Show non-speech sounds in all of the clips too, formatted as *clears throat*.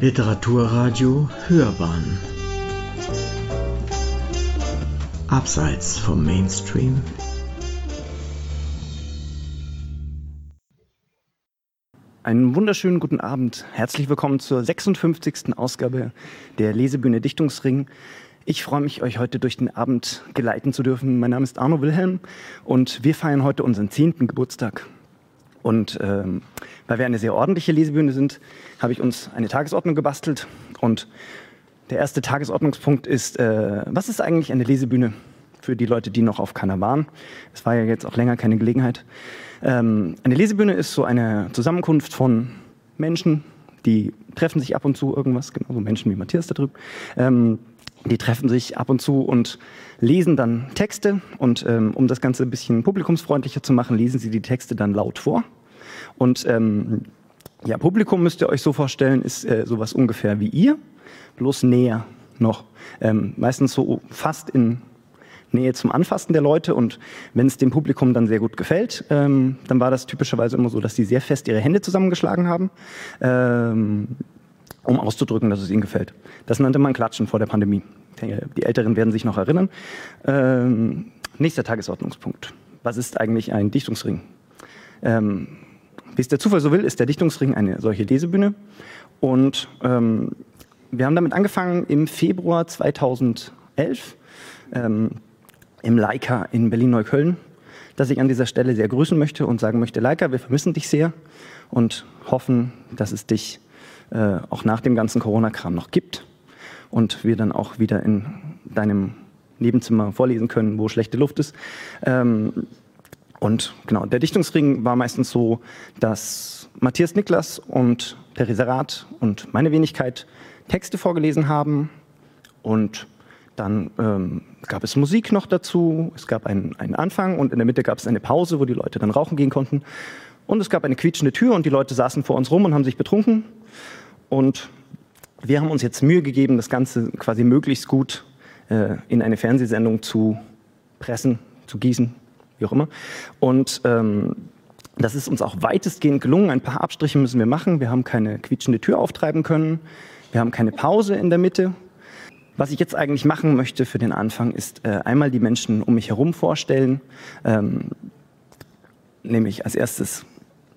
Literaturradio Hörbahn Abseits vom Mainstream Einen wunderschönen guten Abend. Herzlich willkommen zur 56. Ausgabe der Lesebühne Dichtungsring. Ich freue mich, euch heute durch den Abend geleiten zu dürfen. Mein Name ist Arno Wilhelm und wir feiern heute unseren zehnten Geburtstag. Und ähm, weil wir eine sehr ordentliche Lesebühne sind, habe ich uns eine Tagesordnung gebastelt. Und der erste Tagesordnungspunkt ist, äh, was ist eigentlich eine Lesebühne für die Leute, die noch auf Kanada waren? Es war ja jetzt auch länger keine Gelegenheit. Ähm, eine Lesebühne ist so eine Zusammenkunft von Menschen, die treffen sich ab und zu irgendwas, genauso Menschen wie Matthias da drüben. Ähm, die treffen sich ab und zu und lesen dann Texte. Und ähm, um das Ganze ein bisschen publikumsfreundlicher zu machen, lesen sie die Texte dann laut vor. Und ähm, ja, Publikum müsst ihr euch so vorstellen, ist äh, sowas ungefähr wie ihr, bloß näher noch. Ähm, meistens so fast in Nähe zum Anfassen der Leute. Und wenn es dem Publikum dann sehr gut gefällt, ähm, dann war das typischerweise immer so, dass sie sehr fest ihre Hände zusammengeschlagen haben. Ähm, um auszudrücken, dass es ihnen gefällt. Das nannte man Klatschen vor der Pandemie. Die Älteren werden sich noch erinnern. Ähm, nächster Tagesordnungspunkt. Was ist eigentlich ein Dichtungsring? Ähm, wie es der Zufall so will, ist der Dichtungsring eine solche Lesebühne. Und ähm, wir haben damit angefangen im Februar 2011 ähm, im Leica in Berlin-Neukölln, dass ich an dieser Stelle sehr grüßen möchte und sagen möchte, Leica, wir vermissen dich sehr und hoffen, dass es dich äh, auch nach dem ganzen Corona-Kram noch gibt und wir dann auch wieder in deinem Nebenzimmer vorlesen können, wo schlechte Luft ist. Ähm, und genau, der Dichtungsring war meistens so, dass Matthias Niklas und Theresa Rath und meine Wenigkeit Texte vorgelesen haben und dann ähm, gab es Musik noch dazu, es gab einen, einen Anfang und in der Mitte gab es eine Pause, wo die Leute dann rauchen gehen konnten. Und es gab eine quietschende Tür und die Leute saßen vor uns rum und haben sich betrunken. Und wir haben uns jetzt Mühe gegeben, das Ganze quasi möglichst gut äh, in eine Fernsehsendung zu pressen, zu gießen, wie auch immer. Und ähm, das ist uns auch weitestgehend gelungen. Ein paar Abstriche müssen wir machen. Wir haben keine quietschende Tür auftreiben können. Wir haben keine Pause in der Mitte. Was ich jetzt eigentlich machen möchte für den Anfang, ist äh, einmal die Menschen um mich herum vorstellen. Ähm, nämlich als erstes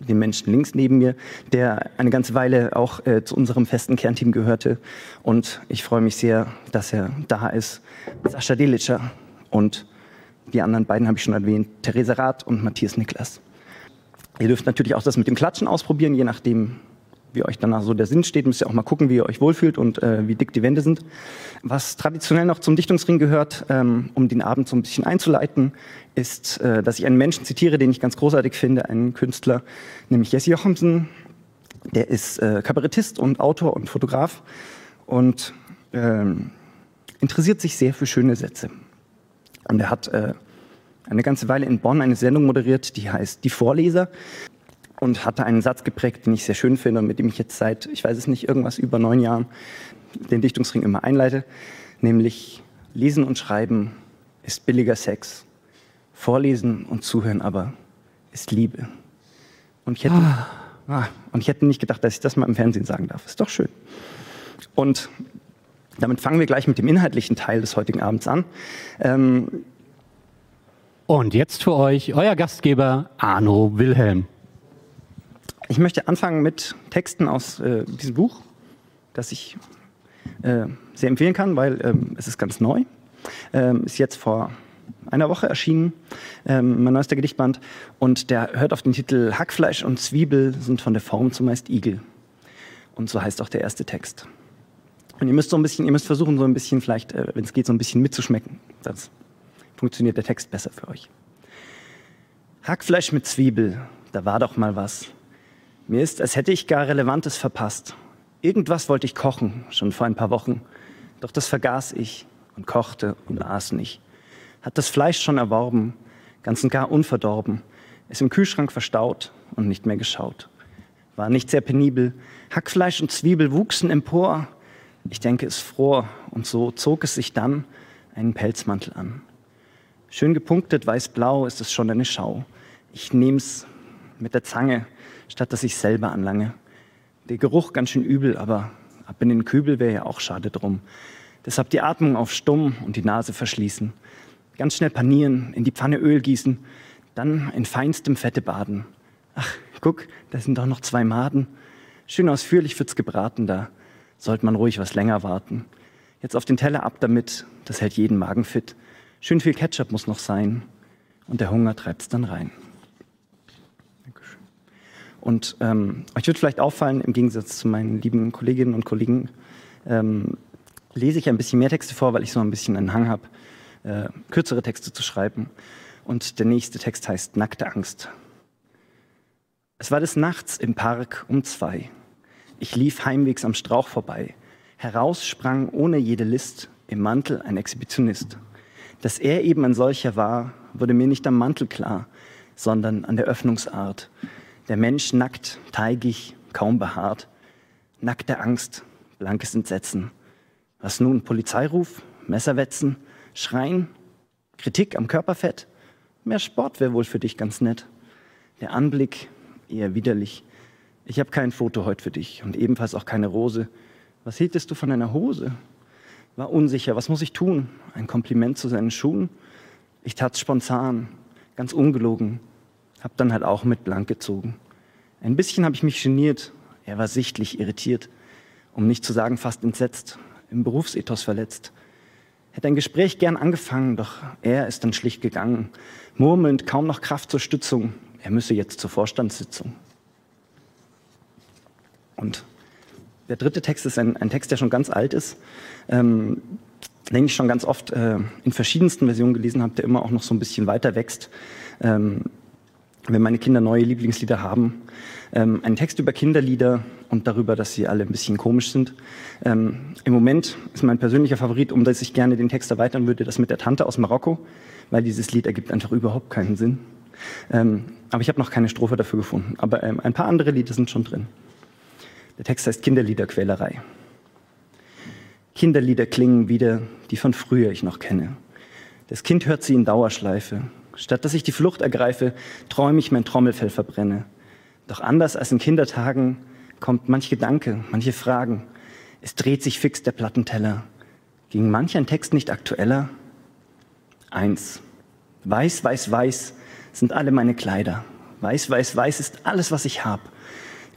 den Menschen links neben mir, der eine ganze Weile auch äh, zu unserem festen Kernteam gehörte. Und ich freue mich sehr, dass er da ist. Sascha Delitscher und die anderen beiden habe ich schon erwähnt, Theresa Rath und Matthias Niklas. Ihr dürft natürlich auch das mit dem Klatschen ausprobieren, je nachdem, wie euch danach so der Sinn steht, müsst ihr auch mal gucken, wie ihr euch wohlfühlt und äh, wie dick die Wände sind. Was traditionell noch zum Dichtungsring gehört, ähm, um den Abend so ein bisschen einzuleiten, ist, äh, dass ich einen Menschen zitiere, den ich ganz großartig finde, einen Künstler, nämlich Jesse Jochumsen. Der ist äh, Kabarettist und Autor und Fotograf und ähm, interessiert sich sehr für schöne Sätze. Und er hat äh, eine ganze Weile in Bonn eine Sendung moderiert, die heißt Die Vorleser und hatte einen Satz geprägt, den ich sehr schön finde und mit dem ich jetzt seit, ich weiß es nicht, irgendwas über neun Jahren den Dichtungsring immer einleite, nämlich Lesen und Schreiben ist billiger Sex, Vorlesen und Zuhören aber ist Liebe. Und ich hätte, ah. Ah, und ich hätte nicht gedacht, dass ich das mal im Fernsehen sagen darf. Ist doch schön. Und damit fangen wir gleich mit dem inhaltlichen Teil des heutigen Abends an. Ähm, und jetzt für euch euer Gastgeber Arno Wilhelm. Ich möchte anfangen mit Texten aus äh, diesem Buch, das ich äh, sehr empfehlen kann, weil ähm, es ist ganz neu. Ähm, ist jetzt vor einer Woche erschienen, ähm, mein neuester Gedichtband. Und der hört auf den Titel Hackfleisch und Zwiebel sind von der Form zumeist Igel. Und so heißt auch der erste Text. Und ihr müsst so ein bisschen, ihr müsst versuchen, so ein bisschen vielleicht, äh, wenn es geht, so ein bisschen mitzuschmecken. Das funktioniert der Text besser für euch. Hackfleisch mit Zwiebel, da war doch mal was. Mir ist, als hätte ich gar Relevantes verpasst. Irgendwas wollte ich kochen, schon vor ein paar Wochen. Doch das vergaß ich und kochte und aß nicht. Hat das Fleisch schon erworben, ganz und gar unverdorben. Ist im Kühlschrank verstaut und nicht mehr geschaut. War nicht sehr penibel. Hackfleisch und Zwiebel wuchsen empor. Ich denke, es fror und so zog es sich dann einen Pelzmantel an. Schön gepunktet weiß-blau ist es schon eine Schau. Ich nehm's mit der Zange, statt dass ich selber anlange. Der Geruch ganz schön übel, aber, Ab in den Kübel wäre ja auch schade drum. Deshalb die Atmung auf stumm und die Nase verschließen. Ganz schnell panieren, in die Pfanne Öl gießen, dann in feinstem Fette baden. Ach, guck, da sind doch noch zwei Maden. Schön ausführlich wird's gebraten da. Sollte man ruhig was länger warten. Jetzt auf den Teller ab damit, das hält jeden Magen fit. Schön viel Ketchup muss noch sein. Und der Hunger treibt's dann rein. Und ähm, euch wird vielleicht auffallen, im Gegensatz zu meinen lieben Kolleginnen und Kollegen, ähm, lese ich ein bisschen mehr Texte vor, weil ich so ein bisschen einen Hang habe, äh, kürzere Texte zu schreiben. Und der nächste Text heißt Nackte Angst. Es war des Nachts im Park um zwei. Ich lief heimwegs am Strauch vorbei. Heraus sprang ohne jede List im Mantel ein Exhibitionist. Dass er eben ein solcher war, wurde mir nicht am Mantel klar, sondern an der Öffnungsart. Der Mensch nackt, teigig, kaum behaart. Nackte Angst, blankes Entsetzen. Was nun? Polizeiruf? Messerwetzen? Schreien? Kritik am Körperfett? Mehr Sport wäre wohl für dich ganz nett. Der Anblick eher widerlich. Ich habe kein Foto heute für dich und ebenfalls auch keine Rose. Was hieltest du von deiner Hose? War unsicher, was muss ich tun? Ein Kompliment zu seinen Schuhen? Ich tat's spontan, ganz ungelogen, hab dann halt auch mit blank gezogen. Ein bisschen habe ich mich geniert, er war sichtlich irritiert, um nicht zu sagen fast entsetzt, im Berufsethos verletzt. Hätte ein Gespräch gern angefangen, doch er ist dann schlicht gegangen, murmelnd kaum noch Kraft zur Stützung, er müsse jetzt zur Vorstandssitzung. Und der dritte Text ist ein, ein Text, der schon ganz alt ist, ähm, den ich schon ganz oft äh, in verschiedensten Versionen gelesen habe, der immer auch noch so ein bisschen weiter wächst. Ähm, wenn meine Kinder neue Lieblingslieder haben. Ähm, ein Text über Kinderlieder und darüber, dass sie alle ein bisschen komisch sind. Ähm, Im Moment ist mein persönlicher Favorit, um das ich gerne den Text erweitern würde, das mit der Tante aus Marokko, weil dieses Lied ergibt einfach überhaupt keinen Sinn. Ähm, aber ich habe noch keine Strophe dafür gefunden. Aber ähm, ein paar andere Lieder sind schon drin. Der Text heißt Kinderliederquälerei. Kinderlieder klingen wieder, die von früher ich noch kenne. Das Kind hört sie in Dauerschleife. Statt dass ich die Flucht ergreife, träume ich mein Trommelfell verbrenne. Doch anders als in Kindertagen kommt manch Gedanke, manche Fragen. Es dreht sich fix der Plattenteller. Ging manch ein Text nicht aktueller? Eins. Weiß, weiß, weiß sind alle meine Kleider. Weiß, weiß, weiß ist alles, was ich hab.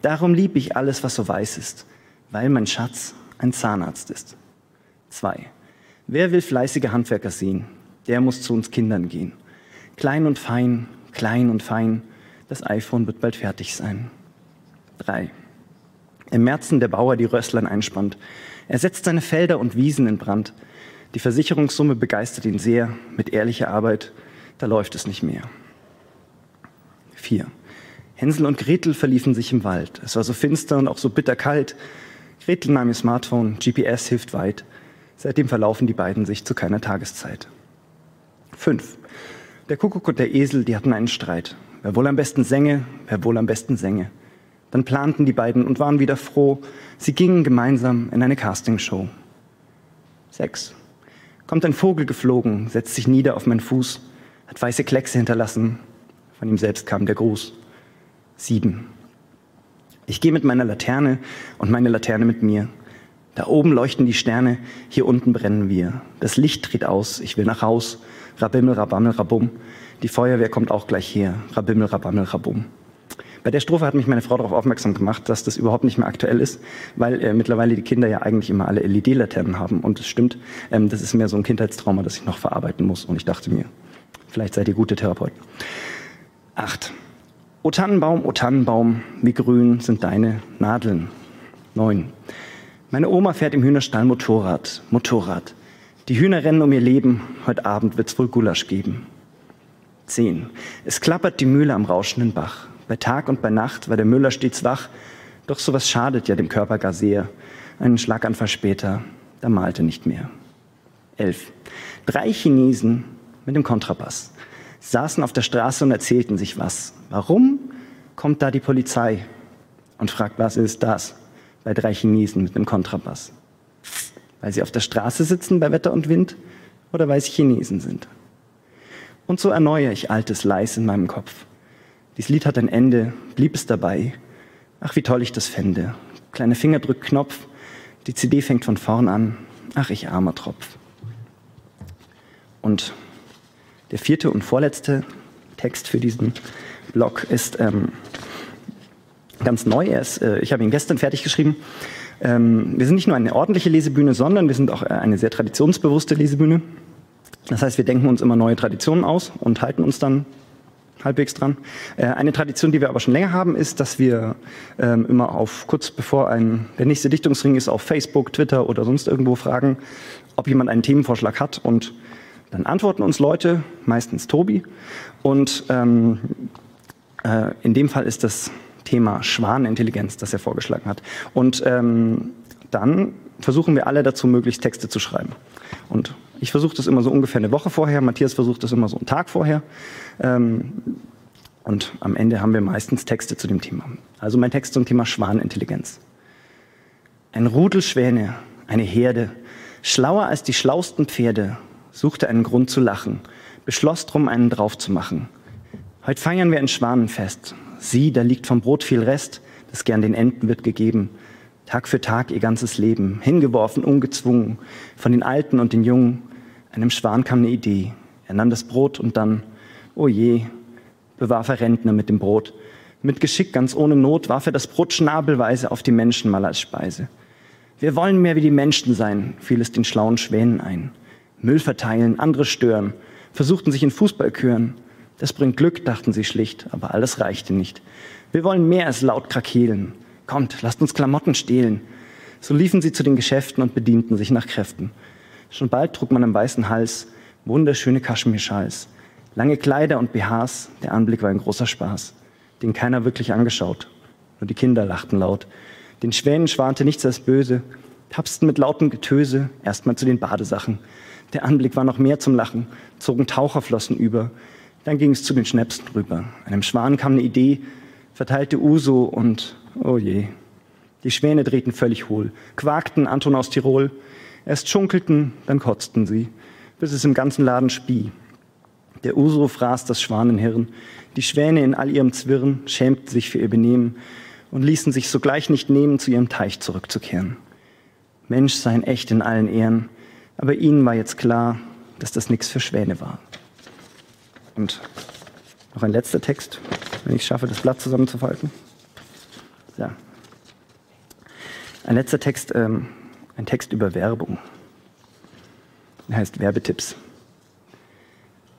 Darum lieb ich alles, was so weiß ist, weil mein Schatz ein Zahnarzt ist. Zwei. Wer will fleißige Handwerker sehen? Der muss zu uns Kindern gehen. Klein und fein, klein und fein, das iPhone wird bald fertig sein. Drei. Im Märzen der Bauer die Rösslern einspannt. Er setzt seine Felder und Wiesen in Brand. Die Versicherungssumme begeistert ihn sehr. Mit ehrlicher Arbeit, da läuft es nicht mehr. Vier. Hänsel und Gretel verliefen sich im Wald. Es war so finster und auch so bitterkalt. Gretel nahm ihr Smartphone, GPS hilft weit. Seitdem verlaufen die beiden sich zu keiner Tageszeit. Fünf. Der Kuckuck und der Esel, die hatten einen Streit. Wer wohl am besten sänge, wer wohl am besten sänge. Dann planten die beiden und waren wieder froh. Sie gingen gemeinsam in eine Castingshow. Sechs. Kommt ein Vogel geflogen, setzt sich nieder auf meinen Fuß, hat weiße Kleckse hinterlassen. Von ihm selbst kam der Gruß. Sieben. Ich gehe mit meiner Laterne und meine Laterne mit mir. Da oben leuchten die Sterne, hier unten brennen wir. Das Licht dreht aus, ich will nach Haus. Rabimmel, rabammel, rabum. Die Feuerwehr kommt auch gleich her. Rabimmel, rabammel, rabum. Bei der Strophe hat mich meine Frau darauf aufmerksam gemacht, dass das überhaupt nicht mehr aktuell ist, weil äh, mittlerweile die Kinder ja eigentlich immer alle LED-Laternen haben. Und es stimmt, ähm, das ist mehr so ein Kindheitstrauma, das ich noch verarbeiten muss. Und ich dachte mir, vielleicht seid ihr gute Therapeuten. Acht. O Tannenbaum, o Tannenbaum, wie grün sind deine Nadeln. Neun. Meine Oma fährt im Hühnerstall Motorrad, Motorrad. Die Hühner rennen um ihr Leben, heute Abend wird's wohl Gulasch geben. Zehn. Es klappert die Mühle am rauschenden Bach. Bei Tag und bei Nacht war der Müller stets wach, doch sowas schadet ja dem Körper gar sehr. Einen Schlaganfall später, da malte nicht mehr. Elf. Drei Chinesen mit dem Kontrabass saßen auf der Straße und erzählten sich was. Warum kommt da die Polizei und fragt, was ist das? Bei drei Chinesen mit einem Kontrabass. Weil sie auf der Straße sitzen bei Wetter und Wind oder weil sie Chinesen sind. Und so erneuere ich altes Leis in meinem Kopf. Dies Lied hat ein Ende, blieb es dabei. Ach, wie toll ich das fände. Kleine Fingerdrückknopf, Die CD fängt von vorn an. Ach, ich armer Tropf. Und der vierte und vorletzte Text für diesen Blog ist ähm, ganz neu. Ist, äh, ich habe ihn gestern fertig geschrieben. Ähm, wir sind nicht nur eine ordentliche Lesebühne, sondern wir sind auch eine sehr traditionsbewusste Lesebühne. Das heißt, wir denken uns immer neue Traditionen aus und halten uns dann halbwegs dran. Äh, eine Tradition, die wir aber schon länger haben, ist, dass wir ähm, immer auf kurz bevor ein, der nächste Dichtungsring ist, auf Facebook, Twitter oder sonst irgendwo fragen, ob jemand einen Themenvorschlag hat und dann antworten uns Leute, meistens Tobi. Und ähm, äh, in dem Fall ist das Thema Schwanenintelligenz, das er vorgeschlagen hat. Und ähm, dann versuchen wir alle dazu, möglichst Texte zu schreiben. Und ich versuche das immer so ungefähr eine Woche vorher, Matthias versucht das immer so einen Tag vorher. Ähm, und am Ende haben wir meistens Texte zu dem Thema. Also mein Text zum Thema Schwanenintelligenz. Ein Rudel Schwäne, eine Herde, schlauer als die schlausten Pferde, suchte einen Grund zu lachen, beschloss drum, einen drauf zu machen. Heute feiern wir ein Schwanenfest. Sieh, da liegt vom Brot viel Rest, das gern den Enten wird gegeben. Tag für Tag ihr ganzes Leben, hingeworfen, ungezwungen, von den Alten und den Jungen. Einem Schwan kam eine Idee. Er nahm das Brot und dann, oh je, bewarf er Rentner mit dem Brot. Mit Geschick, ganz ohne Not, warf er das Brot schnabelweise auf die Menschen mal als Speise. Wir wollen mehr wie die Menschen sein, fiel es den schlauen Schwänen ein. Müll verteilen, andere stören, versuchten sich in Fußballchören. Das bringt Glück, dachten sie schlicht, aber alles reichte nicht. Wir wollen mehr als laut krakeelen. Kommt, lasst uns Klamotten stehlen. So liefen sie zu den Geschäften und bedienten sich nach Kräften. Schon bald trug man am weißen Hals wunderschöne Kaschmirschals, lange Kleider und BHs. Der Anblick war ein großer Spaß, den keiner wirklich angeschaut. Nur die Kinder lachten laut. Den Schwänen schwante nichts als böse, tapsten mit lautem Getöse erstmal zu den Badesachen. Der Anblick war noch mehr zum Lachen, zogen Taucherflossen über. Dann ging es zu den Schnäpsen rüber. Einem Schwan kam eine Idee, verteilte Uso und oh je. Die Schwäne drehten völlig hohl, quakten Anton aus Tirol. Erst schunkelten, dann kotzten sie, bis es im ganzen Laden spie. Der Uso fraß das Schwanenhirn. Die Schwäne in all ihrem Zwirren schämten sich für ihr Benehmen und ließen sich sogleich nicht nehmen, zu ihrem Teich zurückzukehren. Mensch seien echt in allen Ehren, aber ihnen war jetzt klar, dass das nichts für Schwäne war. Und noch ein letzter Text, wenn ich schaffe, das Blatt zusammenzufalten. Ja. Ein letzter Text, ähm, ein Text über Werbung. Er heißt Werbetipps.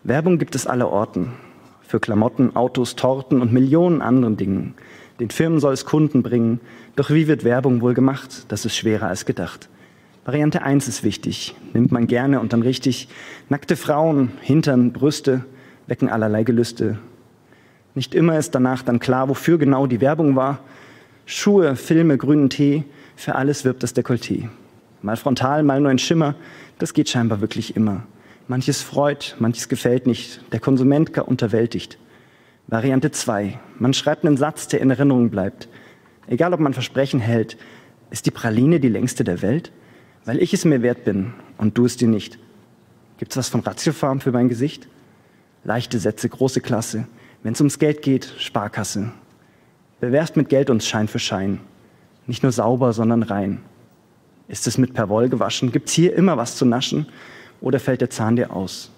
Werbung gibt es aller Orten. Für Klamotten, Autos, Torten und Millionen anderen Dingen. Den Firmen soll es Kunden bringen. Doch wie wird Werbung wohl gemacht? Das ist schwerer als gedacht. Variante 1 ist wichtig, nimmt man gerne und dann richtig. Nackte Frauen, Hintern, Brüste wecken allerlei Gelüste. Nicht immer ist danach dann klar, wofür genau die Werbung war. Schuhe, Filme, grünen Tee, für alles wirbt das Dekolleté. Mal frontal, mal nur ein Schimmer, das geht scheinbar wirklich immer. Manches freut, manches gefällt nicht, der Konsument gar unterwältigt. Variante 2. Man schreibt einen Satz, der in Erinnerung bleibt. Egal, ob man Versprechen hält, ist die Praline die längste der Welt? weil ich es mir wert bin und du es dir nicht. Gibt's was von Ratiofarm für mein Gesicht? Leichte Sätze, große Klasse. Wenn es ums Geld geht, Sparkasse. Bewerft mit Geld uns Schein für Schein. Nicht nur sauber, sondern rein. Ist es mit Perwoll gewaschen? Gibt's hier immer was zu naschen? Oder fällt der Zahn dir aus?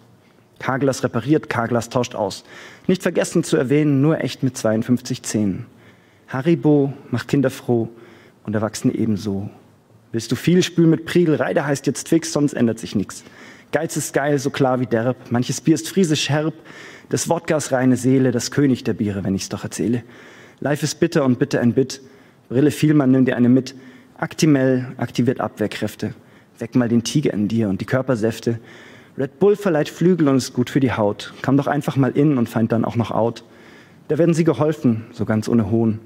Carglass repariert, Carglass tauscht aus. Nicht vergessen zu erwähnen, nur echt mit 52 Zähnen. Haribo macht Kinder froh und Erwachsene ebenso. Willst du viel spülen mit Priegel? Reide heißt jetzt fix, sonst ändert sich nichts. Geiz ist geil, so klar wie derb. Manches Bier ist friesisch herb. Das Wodkas reine Seele, das König der Biere, wenn ich's doch erzähle. Life ist bitter und bitte ein Bit. Brille Vielmann, nimm dir eine mit. Actimel aktiviert Abwehrkräfte. Weck mal den Tiger in dir und die Körpersäfte. Red Bull verleiht Flügel und ist gut für die Haut. Komm doch einfach mal in und feind dann auch noch out. Da werden sie geholfen, so ganz ohne Hohn.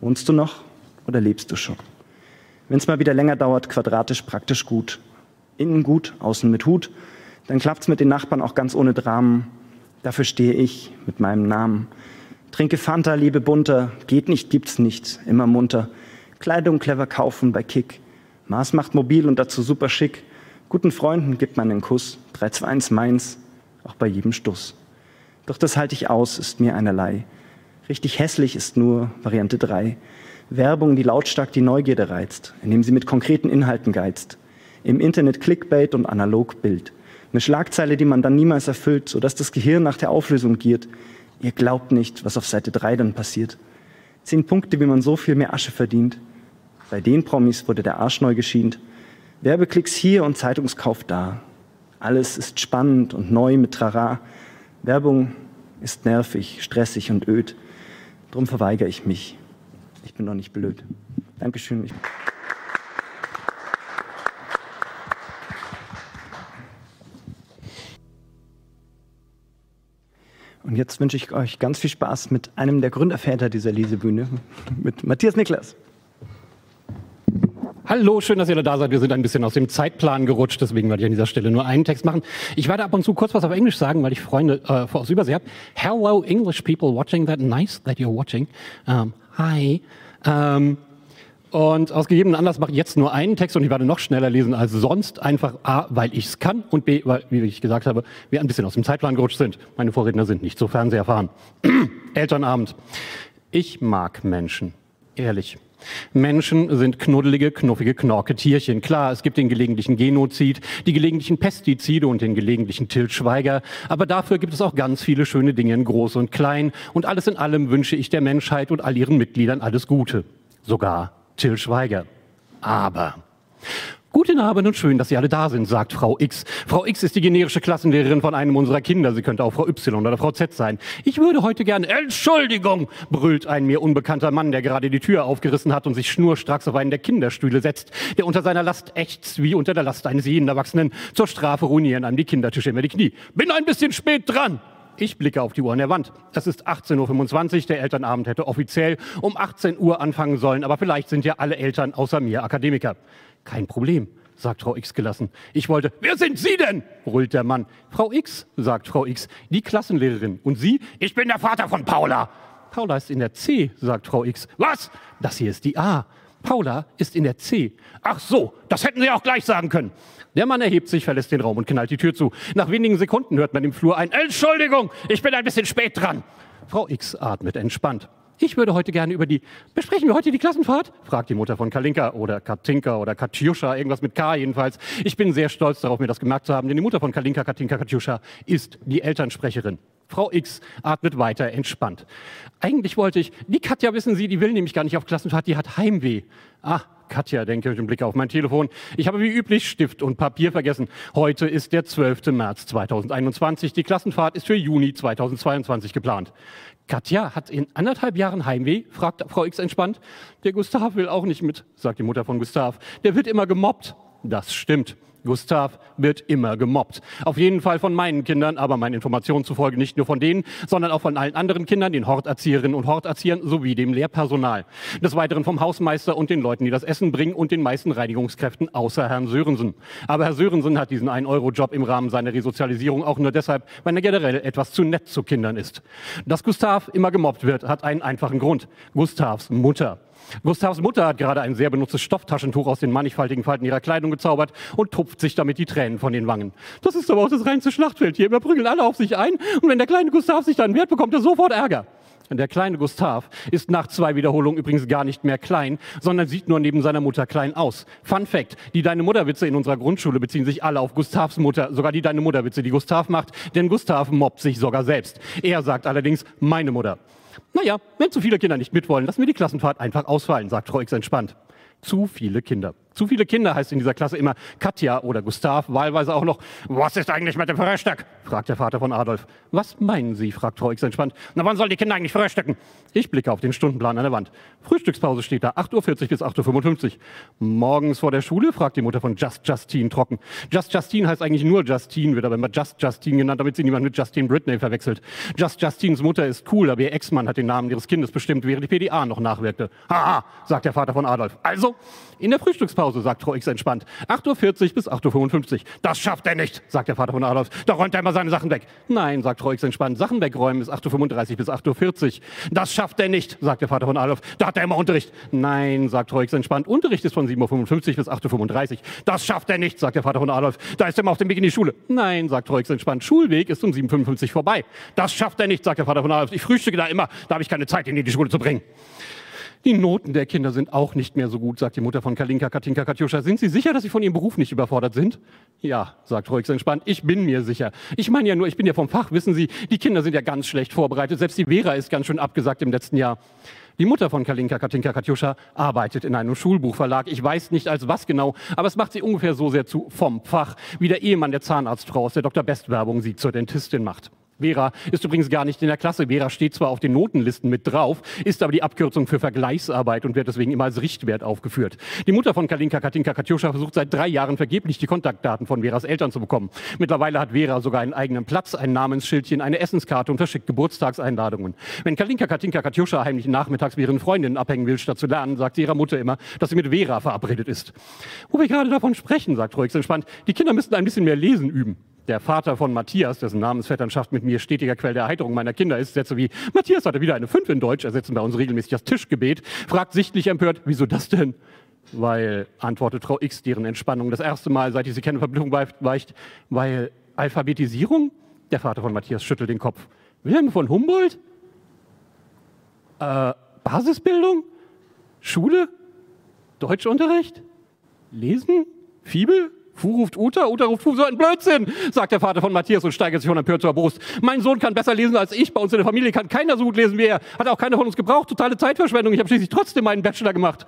Wohnst du noch oder lebst du schon? Wenn es mal wieder länger dauert, quadratisch praktisch gut. Innen gut, außen mit Hut. Dann klappt's mit den Nachbarn auch ganz ohne Dramen. Dafür stehe ich mit meinem Namen. Trinke Fanta, liebe bunter. Geht nicht, gibt's nicht. Immer munter. Kleidung clever kaufen bei Kick. Maß macht mobil und dazu super schick. Guten Freunden gibt man einen Kuss. 321 meins. Auch bei jedem Stuss. Doch das halte ich aus, ist mir einerlei. Richtig hässlich ist nur Variante 3. Werbung, die lautstark die Neugierde reizt, indem sie mit konkreten Inhalten geizt. Im Internet Clickbait und Analogbild. Eine Schlagzeile, die man dann niemals erfüllt, sodass das Gehirn nach der Auflösung giert. Ihr glaubt nicht, was auf Seite 3 dann passiert. Zehn Punkte, wie man so viel mehr Asche verdient. Bei den Promis wurde der Arsch neu geschient. Werbeklicks hier und Zeitungskauf da. Alles ist spannend und neu mit Trara. Werbung ist nervig, stressig und öd. Drum verweigere ich mich. Ich bin doch nicht blöd. Dankeschön. Und jetzt wünsche ich euch ganz viel Spaß mit einem der Gründerväter dieser Lesebühne, *laughs* mit Matthias Niklas. Hallo, schön, dass ihr da seid. Wir sind ein bisschen aus dem Zeitplan gerutscht, deswegen werde ich an dieser Stelle nur einen Text machen. Ich werde ab und zu kurz was auf Englisch sagen, weil ich Freunde äh, aus Übersee habe. Hello, English people watching that. Nice that you're watching. Um, hi. Um, und aus gegebenen Anlass mache ich jetzt nur einen Text und ich werde noch schneller lesen als sonst. Einfach A, weil ich es kann und B, weil, wie ich gesagt habe, wir ein bisschen aus dem Zeitplan gerutscht sind. Meine Vorredner sind nicht so fernseherfahren. *clears throat* Elternabend. Ich mag Menschen. Ehrlich. Menschen sind knuddelige, knuffige Knorke-Tierchen. Klar, es gibt den gelegentlichen Genozid, die gelegentlichen Pestizide und den gelegentlichen Til Schweiger. Aber dafür gibt es auch ganz viele schöne Dinge in groß und klein. Und alles in allem wünsche ich der Menschheit und all ihren Mitgliedern alles Gute. Sogar Till Schweiger. Aber Guten Abend und schön, dass Sie alle da sind, sagt Frau X. Frau X ist die generische Klassenlehrerin von einem unserer Kinder. Sie könnte auch Frau Y oder Frau Z sein. Ich würde heute gerne, Entschuldigung, brüllt ein mir unbekannter Mann, der gerade die Tür aufgerissen hat und sich schnurstracks auf einen der Kinderstühle setzt, der unter seiner Last ächzt wie unter der Last eines jeden Erwachsenen. Zur Strafe ruinieren einem die Kindertische immer die Knie. Bin ein bisschen spät dran. Ich blicke auf die Uhr an der Wand. Es ist 18.25 Uhr. Der Elternabend hätte offiziell um 18 Uhr anfangen sollen, aber vielleicht sind ja alle Eltern außer mir Akademiker. Kein Problem, sagt Frau X gelassen. Ich wollte, wer sind Sie denn? brüllt der Mann. Frau X, sagt Frau X, die Klassenlehrerin. Und Sie? Ich bin der Vater von Paula. Paula ist in der C, sagt Frau X. Was? Das hier ist die A. Paula ist in der C. Ach so, das hätten Sie auch gleich sagen können. Der Mann erhebt sich, verlässt den Raum und knallt die Tür zu. Nach wenigen Sekunden hört man im Flur ein Entschuldigung, ich bin ein bisschen spät dran. Frau X atmet entspannt. Ich würde heute gerne über die. Besprechen wir heute die Klassenfahrt? fragt die Mutter von Kalinka oder Katinka oder Katjuscha, irgendwas mit K jedenfalls. Ich bin sehr stolz darauf, mir das gemerkt zu haben, denn die Mutter von Kalinka, Katinka, Katjuscha ist die Elternsprecherin. Frau X atmet weiter entspannt. Eigentlich wollte ich, die Katja, wissen Sie, die will nämlich gar nicht auf Klassenfahrt, die hat Heimweh. Ah, Katja, denke ich mit Blick auf mein Telefon. Ich habe wie üblich Stift und Papier vergessen. Heute ist der 12. März 2021. Die Klassenfahrt ist für Juni 2022 geplant. Katja hat in anderthalb Jahren Heimweh, fragt Frau X entspannt. Der Gustav will auch nicht mit, sagt die Mutter von Gustav. Der wird immer gemobbt. Das stimmt. Gustav wird immer gemobbt. Auf jeden Fall von meinen Kindern, aber meinen Informationen zufolge nicht nur von denen, sondern auch von allen anderen Kindern, den Horterzieherinnen und Horterziehern sowie dem Lehrpersonal. Des Weiteren vom Hausmeister und den Leuten, die das Essen bringen und den meisten Reinigungskräften außer Herrn Sörensen. Aber Herr Sörensen hat diesen 1-Euro-Job im Rahmen seiner Resozialisierung auch nur deshalb, weil er generell etwas zu nett zu Kindern ist. Dass Gustav immer gemobbt wird, hat einen einfachen Grund. Gustavs Mutter. Gustavs Mutter hat gerade ein sehr benutztes Stofftaschentuch aus den mannigfaltigen Falten ihrer Kleidung gezaubert und tupft sich damit die Tränen von den Wangen. Das ist aber auch das reinste Schlachtfeld hier. Wir prügeln alle auf sich ein und wenn der kleine Gustav sich dann wehrt, bekommt er sofort Ärger. Der kleine Gustav ist nach zwei Wiederholungen übrigens gar nicht mehr klein, sondern sieht nur neben seiner Mutter klein aus. Fun Fact, die Deine Mutterwitze in unserer Grundschule beziehen sich alle auf Gustavs Mutter, sogar die Deine Mutterwitze, die Gustav macht, denn Gustav mobbt sich sogar selbst. Er sagt allerdings meine Mutter. Naja, wenn zu viele Kinder nicht mitwollen, lassen wir die Klassenfahrt einfach ausfallen, sagt Frau X entspannt. Zu viele Kinder. Zu viele Kinder heißt in dieser Klasse immer Katja oder Gustav, wahlweise auch noch, was ist eigentlich mit dem Frühstück? fragt der Vater von Adolf. Was meinen Sie? fragt Frau X entspannt. Na, wann sollen die Kinder eigentlich frühstücken? Ich blicke auf den Stundenplan an der Wand. Frühstückspause steht da, 8.40 Uhr bis 8.55 Uhr. Morgens vor der Schule? fragt die Mutter von Just Justine trocken. Just Justine heißt eigentlich nur Justine, wird aber immer Just Justine genannt, damit sie niemand mit Justin Britney verwechselt. Just Justines Mutter ist cool, aber ihr Ex-Mann hat den Namen ihres Kindes bestimmt, während die PDA noch nachwirkte. Haha, sagt der Vater von Adolf. Also, in der Frühstückspause, sagt Frau X entspannt. 8.40 Uhr bis 8.55 Uhr. Das schafft er nicht, sagt der Vater von Adolf. Da räumt er immer seine Sachen weg. Nein, sagt Frau X entspannt. Sachen wegräumen ist 8.35 Uhr bis 8.40 Uhr. Das schafft er nicht, sagt der Vater von Adolf. Da hat er immer Unterricht. Nein, sagt Frau X entspannt. Unterricht ist von 7.55 Uhr bis 8.35 Uhr. Das schafft er nicht, sagt der Vater von Adolf. Da ist er immer auf dem Weg in die Schule. Nein, sagt Frau X entspannt. Schulweg ist um 7.55 Uhr vorbei. Das schafft er nicht, sagt der Vater von Adolf. Ich frühstücke da immer. Da habe ich keine Zeit, ihn in die Schule zu bringen. Die Noten der Kinder sind auch nicht mehr so gut, sagt die Mutter von Kalinka, Katinka, Katjuscha. Sind Sie sicher, dass Sie von Ihrem Beruf nicht überfordert sind? Ja, sagt Roix entspannt. Ich bin mir sicher. Ich meine ja nur, ich bin ja vom Fach, wissen Sie. Die Kinder sind ja ganz schlecht vorbereitet. Selbst die Vera ist ganz schön abgesagt im letzten Jahr. Die Mutter von Kalinka, Katinka, Katjuscha arbeitet in einem Schulbuchverlag. Ich weiß nicht als was genau, aber es macht sie ungefähr so sehr zu vom Fach, wie der Ehemann der Zahnarztfrau aus der Dr. Best Werbung sie zur Dentistin macht. Vera ist übrigens gar nicht in der Klasse. Vera steht zwar auf den Notenlisten mit drauf, ist aber die Abkürzung für Vergleichsarbeit und wird deswegen immer als Richtwert aufgeführt. Die Mutter von Kalinka, Katinka, Katjuscha versucht seit drei Jahren vergeblich die Kontaktdaten von Veras Eltern zu bekommen. Mittlerweile hat Vera sogar einen eigenen Platz, ein Namensschildchen, eine Essenskarte und verschickt Geburtstagseinladungen. Wenn Kalinka, Katinka, Katjuscha heimlich nachmittags mit ihren Freundinnen abhängen will, statt zu lernen, sagt sie ihrer Mutter immer, dass sie mit Vera verabredet ist. Wo wir gerade davon sprechen, sagt Ruix entspannt, die Kinder müssten ein bisschen mehr lesen üben. Der Vater von Matthias, dessen Namensvetternschaft mit mir stetiger Quell der Erheiterung meiner Kinder ist, Sätze wie Matthias hatte wieder eine 5 in Deutsch, ersetzen bei uns regelmäßig das Tischgebet, fragt sichtlich empört, wieso das denn? Weil, antwortet Frau X, deren Entspannung das erste Mal, seit ich sie kenne, Verblüffung weicht, weil Alphabetisierung? Der Vater von Matthias schüttelt den Kopf. Wilhelm von Humboldt? Äh, Basisbildung? Schule? Deutschunterricht? Lesen? Fibel? Fu ruft Uta, Uta ruft Fu, so ein Blödsinn, sagt der Vater von Matthias und steigert sich von empört zur Brust. Mein Sohn kann besser lesen als ich, bei uns in der Familie kann keiner so gut lesen wie er, hat auch keiner von uns gebraucht, totale Zeitverschwendung, ich habe schließlich trotzdem meinen Bachelor gemacht.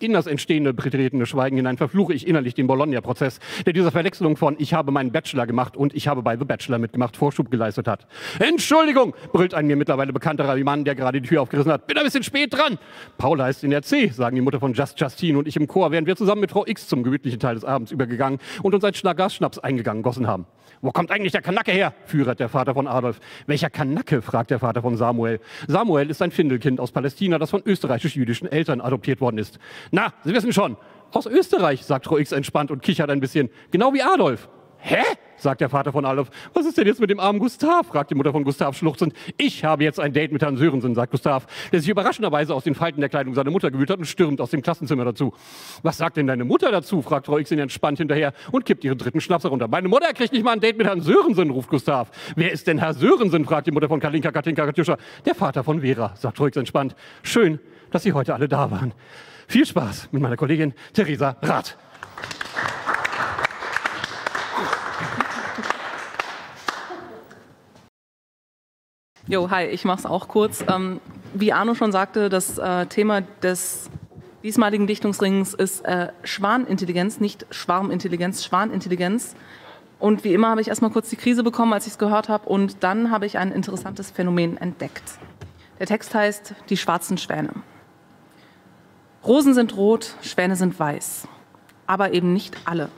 In das entstehende betretene Schweigen hinein verfluche ich innerlich den Bologna-Prozess, der dieser Verwechslung von ich habe meinen Bachelor gemacht und ich habe bei The Bachelor mitgemacht Vorschub geleistet hat. Entschuldigung, brüllt ein mir mittlerweile bekannter Mann, der gerade die Tür aufgerissen hat. Bin ein bisschen spät dran. Paula ist in der C, sagen die Mutter von Just Justine und ich im Chor, während wir zusammen mit Frau X zum gemütlichen Teil des Abends übergegangen und uns ein Schnaggas-Schnaps eingegangen gossen haben. Wo kommt eigentlich der Kanacke her? führt der Vater von Adolf. Welcher Kanacke? fragt der Vater von Samuel. Samuel ist ein Findelkind aus Palästina, das von österreichisch-jüdischen Eltern adoptiert worden ist. Na, Sie wissen schon, aus Österreich, sagt Frau X entspannt und kichert ein bisschen. Genau wie Adolf. Hä? sagt der Vater von Adolf. Was ist denn jetzt mit dem armen Gustav? fragt die Mutter von Gustav schluchzend. Ich habe jetzt ein Date mit Herrn Sörensen, sagt Gustav, der sich überraschenderweise aus den Falten der Kleidung seiner Mutter gewühlt hat und stürmt aus dem Klassenzimmer dazu. Was sagt denn deine Mutter dazu? fragt Frau X ihn entspannt hinterher und kippt ihren dritten Schnaps herunter. Meine Mutter kriegt nicht mal ein Date mit Herrn Sörensen, ruft Gustav. Wer ist denn Herr Sörensen? fragt die Mutter von Kalinka, Katinka, Katjuscha. Der Vater von Vera, sagt Frau X entspannt. Schön, dass Sie heute alle da waren. Viel Spaß mit meiner Kollegin Theresa Rath. Jo, hi, ich mache es auch kurz. Ähm, wie Arno schon sagte, das äh, Thema des diesmaligen Dichtungsrings ist äh, Schwanintelligenz, nicht Schwarmintelligenz, Schwanintelligenz. Und wie immer habe ich erstmal kurz die Krise bekommen, als ich es gehört habe. Und dann habe ich ein interessantes Phänomen entdeckt. Der Text heißt Die schwarzen Schwäne. Rosen sind rot, Schwäne sind weiß. Aber eben nicht alle.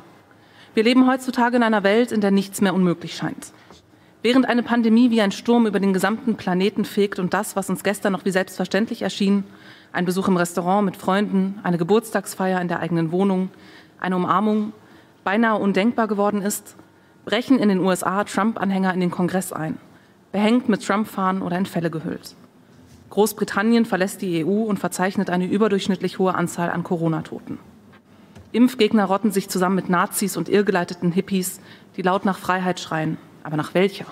Wir leben heutzutage in einer Welt, in der nichts mehr unmöglich scheint. Während eine Pandemie wie ein Sturm über den gesamten Planeten fegt und das, was uns gestern noch wie selbstverständlich erschien, ein Besuch im Restaurant mit Freunden, eine Geburtstagsfeier in der eigenen Wohnung, eine Umarmung, beinahe undenkbar geworden ist, brechen in den USA Trump-Anhänger in den Kongress ein, behängt mit Trump-Fahnen oder in Fälle gehüllt. Großbritannien verlässt die EU und verzeichnet eine überdurchschnittlich hohe Anzahl an Corona-Toten. Impfgegner rotten sich zusammen mit Nazis und irrgeleiteten Hippies, die laut nach Freiheit schreien. Aber nach welcher?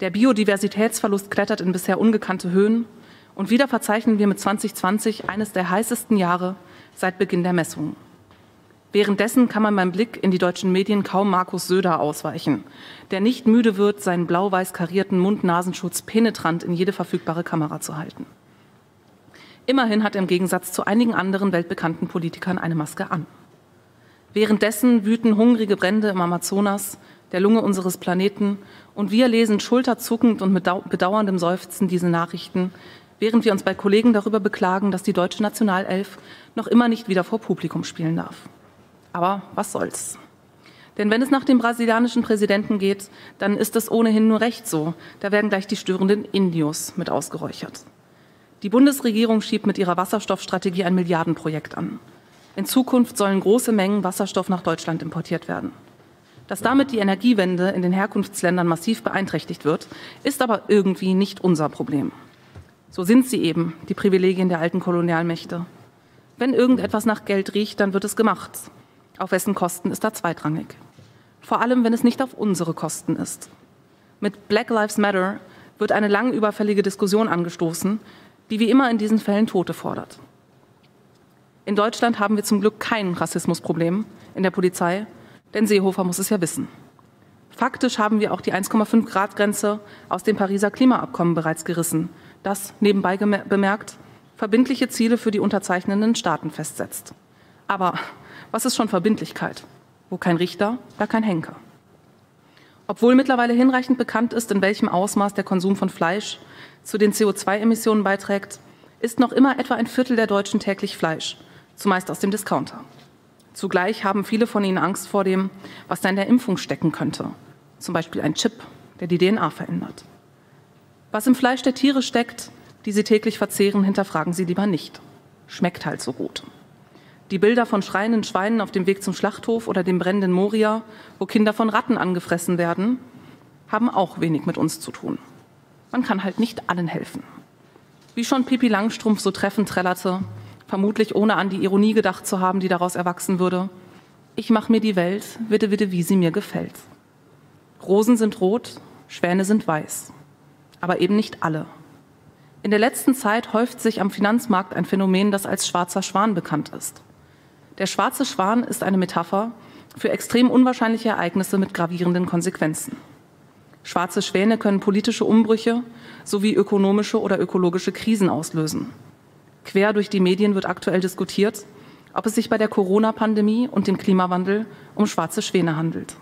Der Biodiversitätsverlust klettert in bisher ungekannte Höhen und wieder verzeichnen wir mit 2020 eines der heißesten Jahre seit Beginn der Messungen. Währenddessen kann man beim Blick in die deutschen Medien kaum Markus Söder ausweichen, der nicht müde wird, seinen blau-weiß karierten Mund-Nasenschutz penetrant in jede verfügbare Kamera zu halten. Immerhin hat er im Gegensatz zu einigen anderen weltbekannten Politikern eine Maske an. Währenddessen wüten hungrige Brände im Amazonas, der Lunge unseres Planeten. Und wir lesen schulterzuckend und mit bedauerndem Seufzen diese Nachrichten, während wir uns bei Kollegen darüber beklagen, dass die deutsche Nationalelf noch immer nicht wieder vor Publikum spielen darf. Aber was soll's? Denn wenn es nach dem brasilianischen Präsidenten geht, dann ist es ohnehin nur recht so. Da werden gleich die störenden Indios mit ausgeräuchert. Die Bundesregierung schiebt mit ihrer Wasserstoffstrategie ein Milliardenprojekt an. In Zukunft sollen große Mengen Wasserstoff nach Deutschland importiert werden. Dass damit die Energiewende in den Herkunftsländern massiv beeinträchtigt wird, ist aber irgendwie nicht unser Problem. So sind sie eben, die Privilegien der alten Kolonialmächte. Wenn irgendetwas nach Geld riecht, dann wird es gemacht. Auf wessen Kosten ist da zweitrangig. Vor allem, wenn es nicht auf unsere Kosten ist. Mit Black Lives Matter wird eine lang überfällige Diskussion angestoßen, die wie immer in diesen Fällen Tote fordert. In Deutschland haben wir zum Glück kein Rassismusproblem in der Polizei, denn Seehofer muss es ja wissen. Faktisch haben wir auch die 1,5 Grad Grenze aus dem Pariser Klimaabkommen bereits gerissen, das nebenbei bemerkt verbindliche Ziele für die unterzeichnenden Staaten festsetzt. Aber was ist schon Verbindlichkeit? Wo kein Richter, da kein Henker. Obwohl mittlerweile hinreichend bekannt ist, in welchem Ausmaß der Konsum von Fleisch zu den CO2-Emissionen beiträgt, ist noch immer etwa ein Viertel der Deutschen täglich Fleisch, zumeist aus dem Discounter. Zugleich haben viele von ihnen Angst vor dem, was da in der Impfung stecken könnte, zum Beispiel ein Chip, der die DNA verändert. Was im Fleisch der Tiere steckt, die sie täglich verzehren, hinterfragen sie lieber nicht. Schmeckt halt so gut. Die Bilder von schreienden Schweinen auf dem Weg zum Schlachthof oder dem brennenden Moria, wo Kinder von Ratten angefressen werden, haben auch wenig mit uns zu tun. Man kann halt nicht allen helfen. Wie schon Pipi Langstrumpf so treffend trällerte, vermutlich ohne an die Ironie gedacht zu haben, die daraus erwachsen würde. Ich mache mir die Welt, witte, witte, wie sie mir gefällt. Rosen sind rot, Schwäne sind weiß. Aber eben nicht alle. In der letzten Zeit häuft sich am Finanzmarkt ein Phänomen, das als schwarzer Schwan bekannt ist. Der schwarze Schwan ist eine Metapher für extrem unwahrscheinliche Ereignisse mit gravierenden Konsequenzen. Schwarze Schwäne können politische Umbrüche sowie ökonomische oder ökologische Krisen auslösen. Quer durch die Medien wird aktuell diskutiert, ob es sich bei der Corona-Pandemie und dem Klimawandel um schwarze Schwäne handelt.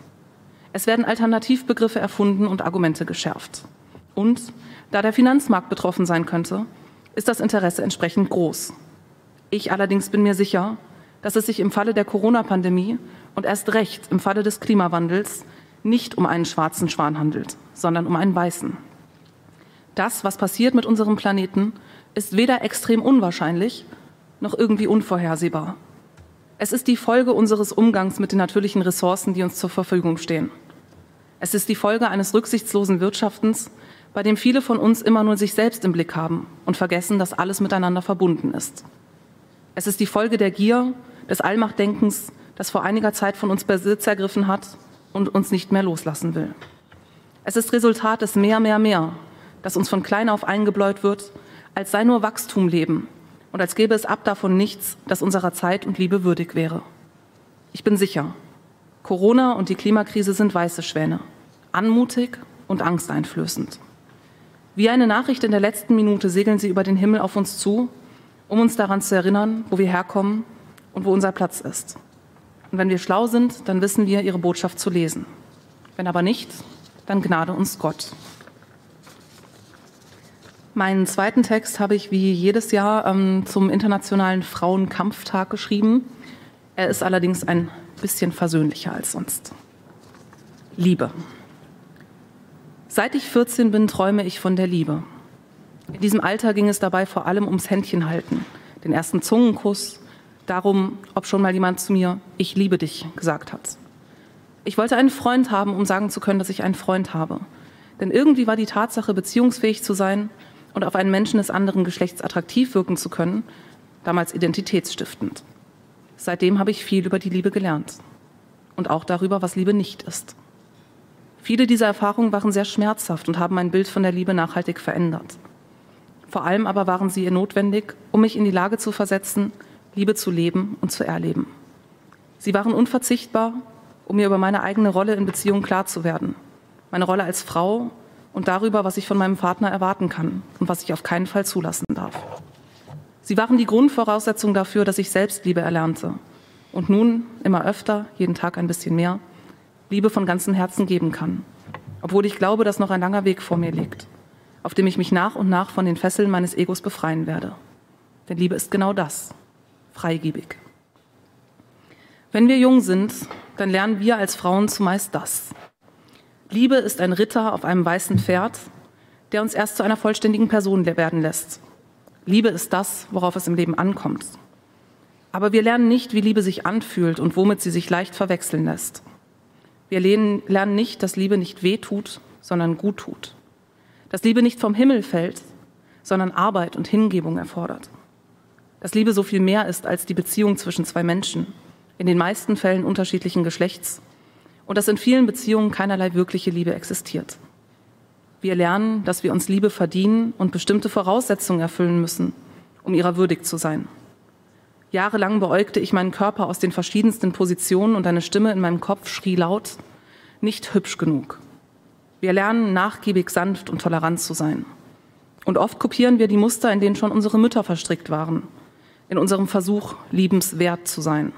Es werden Alternativbegriffe erfunden und Argumente geschärft. Und da der Finanzmarkt betroffen sein könnte, ist das Interesse entsprechend groß. Ich allerdings bin mir sicher, dass es sich im Falle der Corona-Pandemie und erst recht im Falle des Klimawandels nicht um einen schwarzen Schwan handelt, sondern um einen weißen. Das, was passiert mit unserem Planeten, ist weder extrem unwahrscheinlich noch irgendwie unvorhersehbar. Es ist die Folge unseres Umgangs mit den natürlichen Ressourcen, die uns zur Verfügung stehen. Es ist die Folge eines rücksichtslosen Wirtschaftens, bei dem viele von uns immer nur sich selbst im Blick haben und vergessen, dass alles miteinander verbunden ist. Es ist die Folge der Gier, des Allmachtdenkens, das vor einiger Zeit von uns Besitz ergriffen hat und uns nicht mehr loslassen will. Es ist Resultat des Mehr, Mehr, Mehr, das uns von klein auf eingebläut wird als sei nur Wachstum Leben und als gäbe es ab davon nichts, das unserer Zeit und Liebe würdig wäre. Ich bin sicher, Corona und die Klimakrise sind weiße Schwäne, anmutig und angsteinflößend. Wie eine Nachricht in der letzten Minute segeln sie über den Himmel auf uns zu, um uns daran zu erinnern, wo wir herkommen und wo unser Platz ist. Und wenn wir schlau sind, dann wissen wir, ihre Botschaft zu lesen. Wenn aber nicht, dann gnade uns Gott. Meinen zweiten Text habe ich wie jedes Jahr ähm, zum Internationalen Frauenkampftag geschrieben. Er ist allerdings ein bisschen versöhnlicher als sonst. Liebe. Seit ich 14 bin, träume ich von der Liebe. In diesem Alter ging es dabei vor allem ums Händchenhalten, den ersten Zungenkuss, darum, ob schon mal jemand zu mir Ich liebe dich gesagt hat. Ich wollte einen Freund haben, um sagen zu können, dass ich einen Freund habe. Denn irgendwie war die Tatsache, beziehungsfähig zu sein, und auf einen Menschen des anderen Geschlechts attraktiv wirken zu können, damals identitätsstiftend. Seitdem habe ich viel über die Liebe gelernt und auch darüber, was Liebe nicht ist. Viele dieser Erfahrungen waren sehr schmerzhaft und haben mein Bild von der Liebe nachhaltig verändert. Vor allem aber waren sie notwendig, um mich in die Lage zu versetzen, Liebe zu leben und zu erleben. Sie waren unverzichtbar, um mir über meine eigene Rolle in Beziehungen klar zu werden. Meine Rolle als Frau und darüber, was ich von meinem Partner erwarten kann und was ich auf keinen Fall zulassen darf. Sie waren die Grundvoraussetzung dafür, dass ich Selbstliebe erlernte und nun immer öfter, jeden Tag ein bisschen mehr, Liebe von ganzem Herzen geben kann, obwohl ich glaube, dass noch ein langer Weg vor mir liegt, auf dem ich mich nach und nach von den Fesseln meines Egos befreien werde. Denn Liebe ist genau das, freigebig. Wenn wir jung sind, dann lernen wir als Frauen zumeist das. Liebe ist ein Ritter auf einem weißen Pferd, der uns erst zu einer vollständigen Person werden lässt. Liebe ist das, worauf es im Leben ankommt. Aber wir lernen nicht, wie Liebe sich anfühlt und womit sie sich leicht verwechseln lässt. Wir lernen nicht, dass Liebe nicht weh tut, sondern gut tut. Dass Liebe nicht vom Himmel fällt, sondern Arbeit und Hingebung erfordert. Dass Liebe so viel mehr ist als die Beziehung zwischen zwei Menschen, in den meisten Fällen unterschiedlichen Geschlechts und dass in vielen Beziehungen keinerlei wirkliche Liebe existiert. Wir lernen, dass wir uns Liebe verdienen und bestimmte Voraussetzungen erfüllen müssen, um ihrer würdig zu sein. Jahrelang beäugte ich meinen Körper aus den verschiedensten Positionen und eine Stimme in meinem Kopf schrie laut, nicht hübsch genug. Wir lernen, nachgiebig, sanft und tolerant zu sein. Und oft kopieren wir die Muster, in denen schon unsere Mütter verstrickt waren, in unserem Versuch, liebenswert zu sein.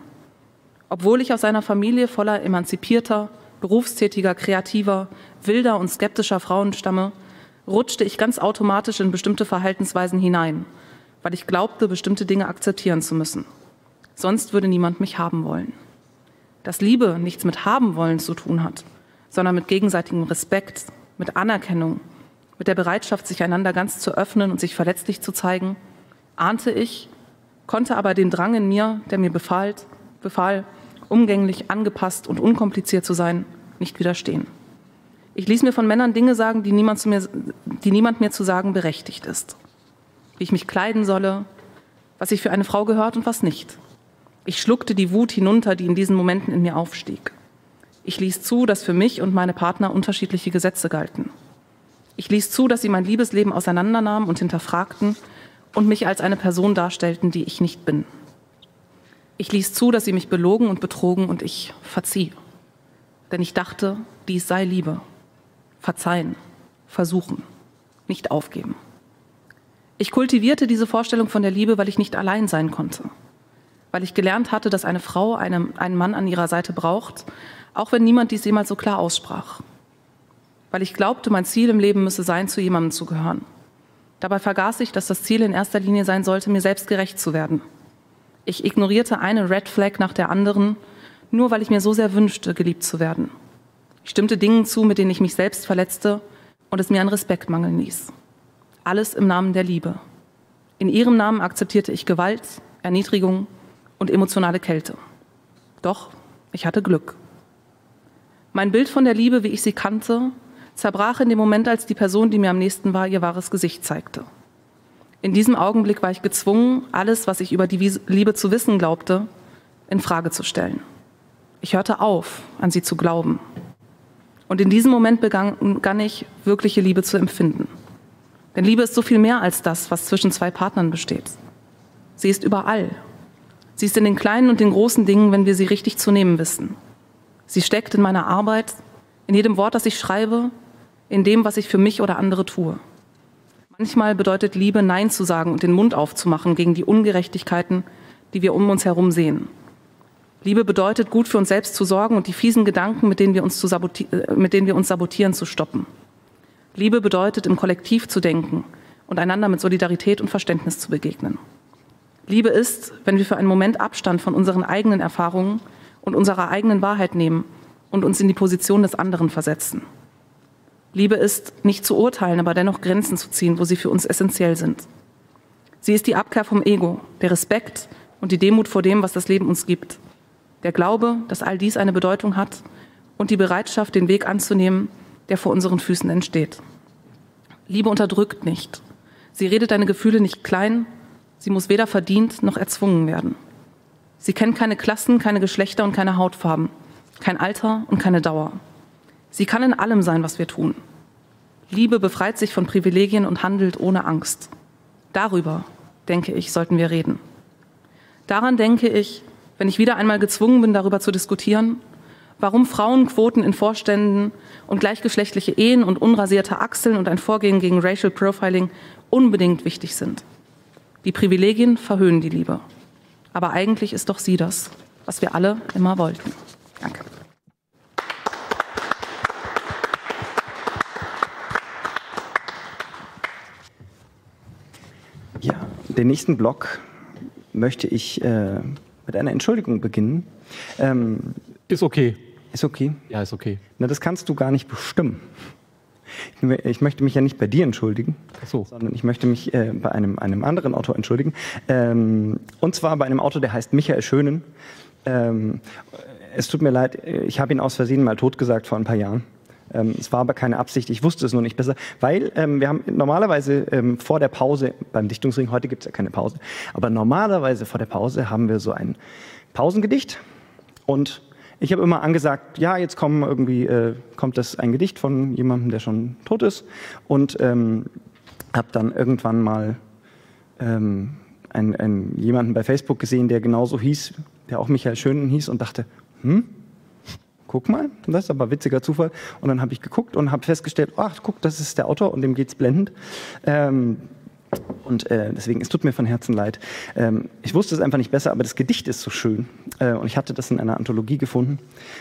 Obwohl ich aus einer Familie voller emanzipierter, berufstätiger, kreativer, wilder und skeptischer Frauen stamme, rutschte ich ganz automatisch in bestimmte Verhaltensweisen hinein, weil ich glaubte, bestimmte Dinge akzeptieren zu müssen. Sonst würde niemand mich haben wollen. Dass Liebe nichts mit haben wollen zu tun hat, sondern mit gegenseitigem Respekt, mit Anerkennung, mit der Bereitschaft, sich einander ganz zu öffnen und sich verletzlich zu zeigen, ahnte ich, konnte aber dem Drang in mir, der mir befahl, befahl umgänglich, angepasst und unkompliziert zu sein, nicht widerstehen. Ich ließ mir von Männern Dinge sagen, die niemand, mir, die niemand mir zu sagen berechtigt ist. Wie ich mich kleiden solle, was ich für eine Frau gehört und was nicht. Ich schluckte die Wut hinunter, die in diesen Momenten in mir aufstieg. Ich ließ zu, dass für mich und meine Partner unterschiedliche Gesetze galten. Ich ließ zu, dass sie mein Liebesleben auseinandernahmen und hinterfragten und mich als eine Person darstellten, die ich nicht bin. Ich ließ zu, dass sie mich belogen und betrogen und ich verzieh. Denn ich dachte, dies sei Liebe. Verzeihen, versuchen, nicht aufgeben. Ich kultivierte diese Vorstellung von der Liebe, weil ich nicht allein sein konnte. Weil ich gelernt hatte, dass eine Frau einen, einen Mann an ihrer Seite braucht, auch wenn niemand dies jemals so klar aussprach. Weil ich glaubte, mein Ziel im Leben müsse sein, zu jemandem zu gehören. Dabei vergaß ich, dass das Ziel in erster Linie sein sollte, mir selbst gerecht zu werden. Ich ignorierte eine Red Flag nach der anderen, nur weil ich mir so sehr wünschte, geliebt zu werden. Ich stimmte Dingen zu, mit denen ich mich selbst verletzte und es mir an Respekt mangeln ließ. Alles im Namen der Liebe. In ihrem Namen akzeptierte ich Gewalt, Erniedrigung und emotionale Kälte. Doch ich hatte Glück. Mein Bild von der Liebe, wie ich sie kannte, zerbrach in dem Moment, als die Person, die mir am nächsten war, ihr wahres Gesicht zeigte. In diesem Augenblick war ich gezwungen, alles, was ich über die Liebe zu wissen glaubte, in Frage zu stellen. Ich hörte auf, an sie zu glauben. Und in diesem Moment begann, ich, wirkliche Liebe zu empfinden. Denn Liebe ist so viel mehr als das, was zwischen zwei Partnern besteht. Sie ist überall. Sie ist in den kleinen und den großen Dingen, wenn wir sie richtig zu nehmen wissen. Sie steckt in meiner Arbeit, in jedem Wort, das ich schreibe, in dem, was ich für mich oder andere tue. Manchmal bedeutet Liebe, Nein zu sagen und den Mund aufzumachen gegen die Ungerechtigkeiten, die wir um uns herum sehen. Liebe bedeutet, gut für uns selbst zu sorgen und die fiesen Gedanken, mit denen wir uns, äh, mit denen wir uns sabotieren, zu stoppen. Liebe bedeutet, im Kollektiv zu denken und einander mit Solidarität und Verständnis zu begegnen. Liebe ist, wenn wir für einen Moment Abstand von unseren eigenen Erfahrungen und unserer eigenen Wahrheit nehmen und uns in die Position des anderen versetzen. Liebe ist, nicht zu urteilen, aber dennoch Grenzen zu ziehen, wo sie für uns essentiell sind. Sie ist die Abkehr vom Ego, der Respekt und die Demut vor dem, was das Leben uns gibt. Der Glaube, dass all dies eine Bedeutung hat und die Bereitschaft, den Weg anzunehmen, der vor unseren Füßen entsteht. Liebe unterdrückt nicht. Sie redet deine Gefühle nicht klein. Sie muss weder verdient noch erzwungen werden. Sie kennt keine Klassen, keine Geschlechter und keine Hautfarben, kein Alter und keine Dauer. Sie kann in allem sein, was wir tun. Liebe befreit sich von Privilegien und handelt ohne Angst. Darüber, denke ich, sollten wir reden. Daran denke ich, wenn ich wieder einmal gezwungen bin, darüber zu diskutieren, warum Frauenquoten in Vorständen und gleichgeschlechtliche Ehen und unrasierte Achseln und ein Vorgehen gegen Racial Profiling unbedingt wichtig sind. Die Privilegien verhöhnen die Liebe. Aber eigentlich ist doch sie das, was wir alle immer wollten. Danke. Ja, den nächsten Block möchte ich äh, mit einer Entschuldigung beginnen. Ähm, ist okay. Ist okay? Ja, ist okay. Na, das kannst du gar nicht bestimmen. Ich möchte mich ja nicht bei dir entschuldigen, so. sondern ich möchte mich äh, bei einem, einem anderen Autor entschuldigen. Ähm, und zwar bei einem Autor, der heißt Michael Schönen. Ähm, es tut mir leid, ich habe ihn aus Versehen mal totgesagt vor ein paar Jahren. Ähm, es war aber keine Absicht, ich wusste es nur nicht besser, weil ähm, wir haben normalerweise ähm, vor der Pause beim Dichtungsring, heute gibt es ja keine Pause, aber normalerweise vor der Pause haben wir so ein Pausengedicht und ich habe immer angesagt, ja, jetzt kommen irgendwie, äh, kommt das ein Gedicht von jemandem, der schon tot ist. Und ähm, habe dann irgendwann mal ähm, einen, einen, jemanden bei Facebook gesehen, der genauso hieß, der auch Michael Schönen hieß und dachte, hm, guck mal, das ist aber ein witziger Zufall. Und dann habe ich geguckt und habe festgestellt, ach, guck, das ist der Autor und dem geht's blendend. Ähm, und äh, deswegen, es tut mir von Herzen leid. Ähm, ich wusste es einfach nicht besser, aber das Gedicht ist so schön. Äh, und ich hatte das in einer Anthologie gefunden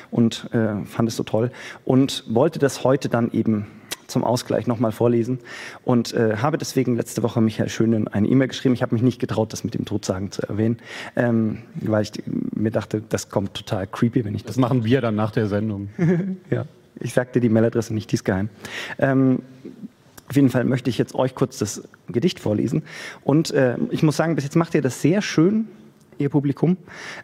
und äh, fand es so toll und wollte das heute dann eben zum Ausgleich nochmal vorlesen und äh, habe deswegen letzte Woche Michael Schönen eine E-Mail geschrieben. Ich habe mich nicht getraut, das mit dem Todsagen zu erwähnen, ähm, weil ich mir dachte, das kommt total creepy, wenn ich das. Das machen wir dann nach der Sendung. *laughs* ja, ich sagte die Mailadresse nicht, die ist geheim. Ähm, auf jeden Fall möchte ich jetzt euch kurz das Gedicht vorlesen. Und äh, ich muss sagen, bis jetzt macht ihr das sehr schön, ihr Publikum,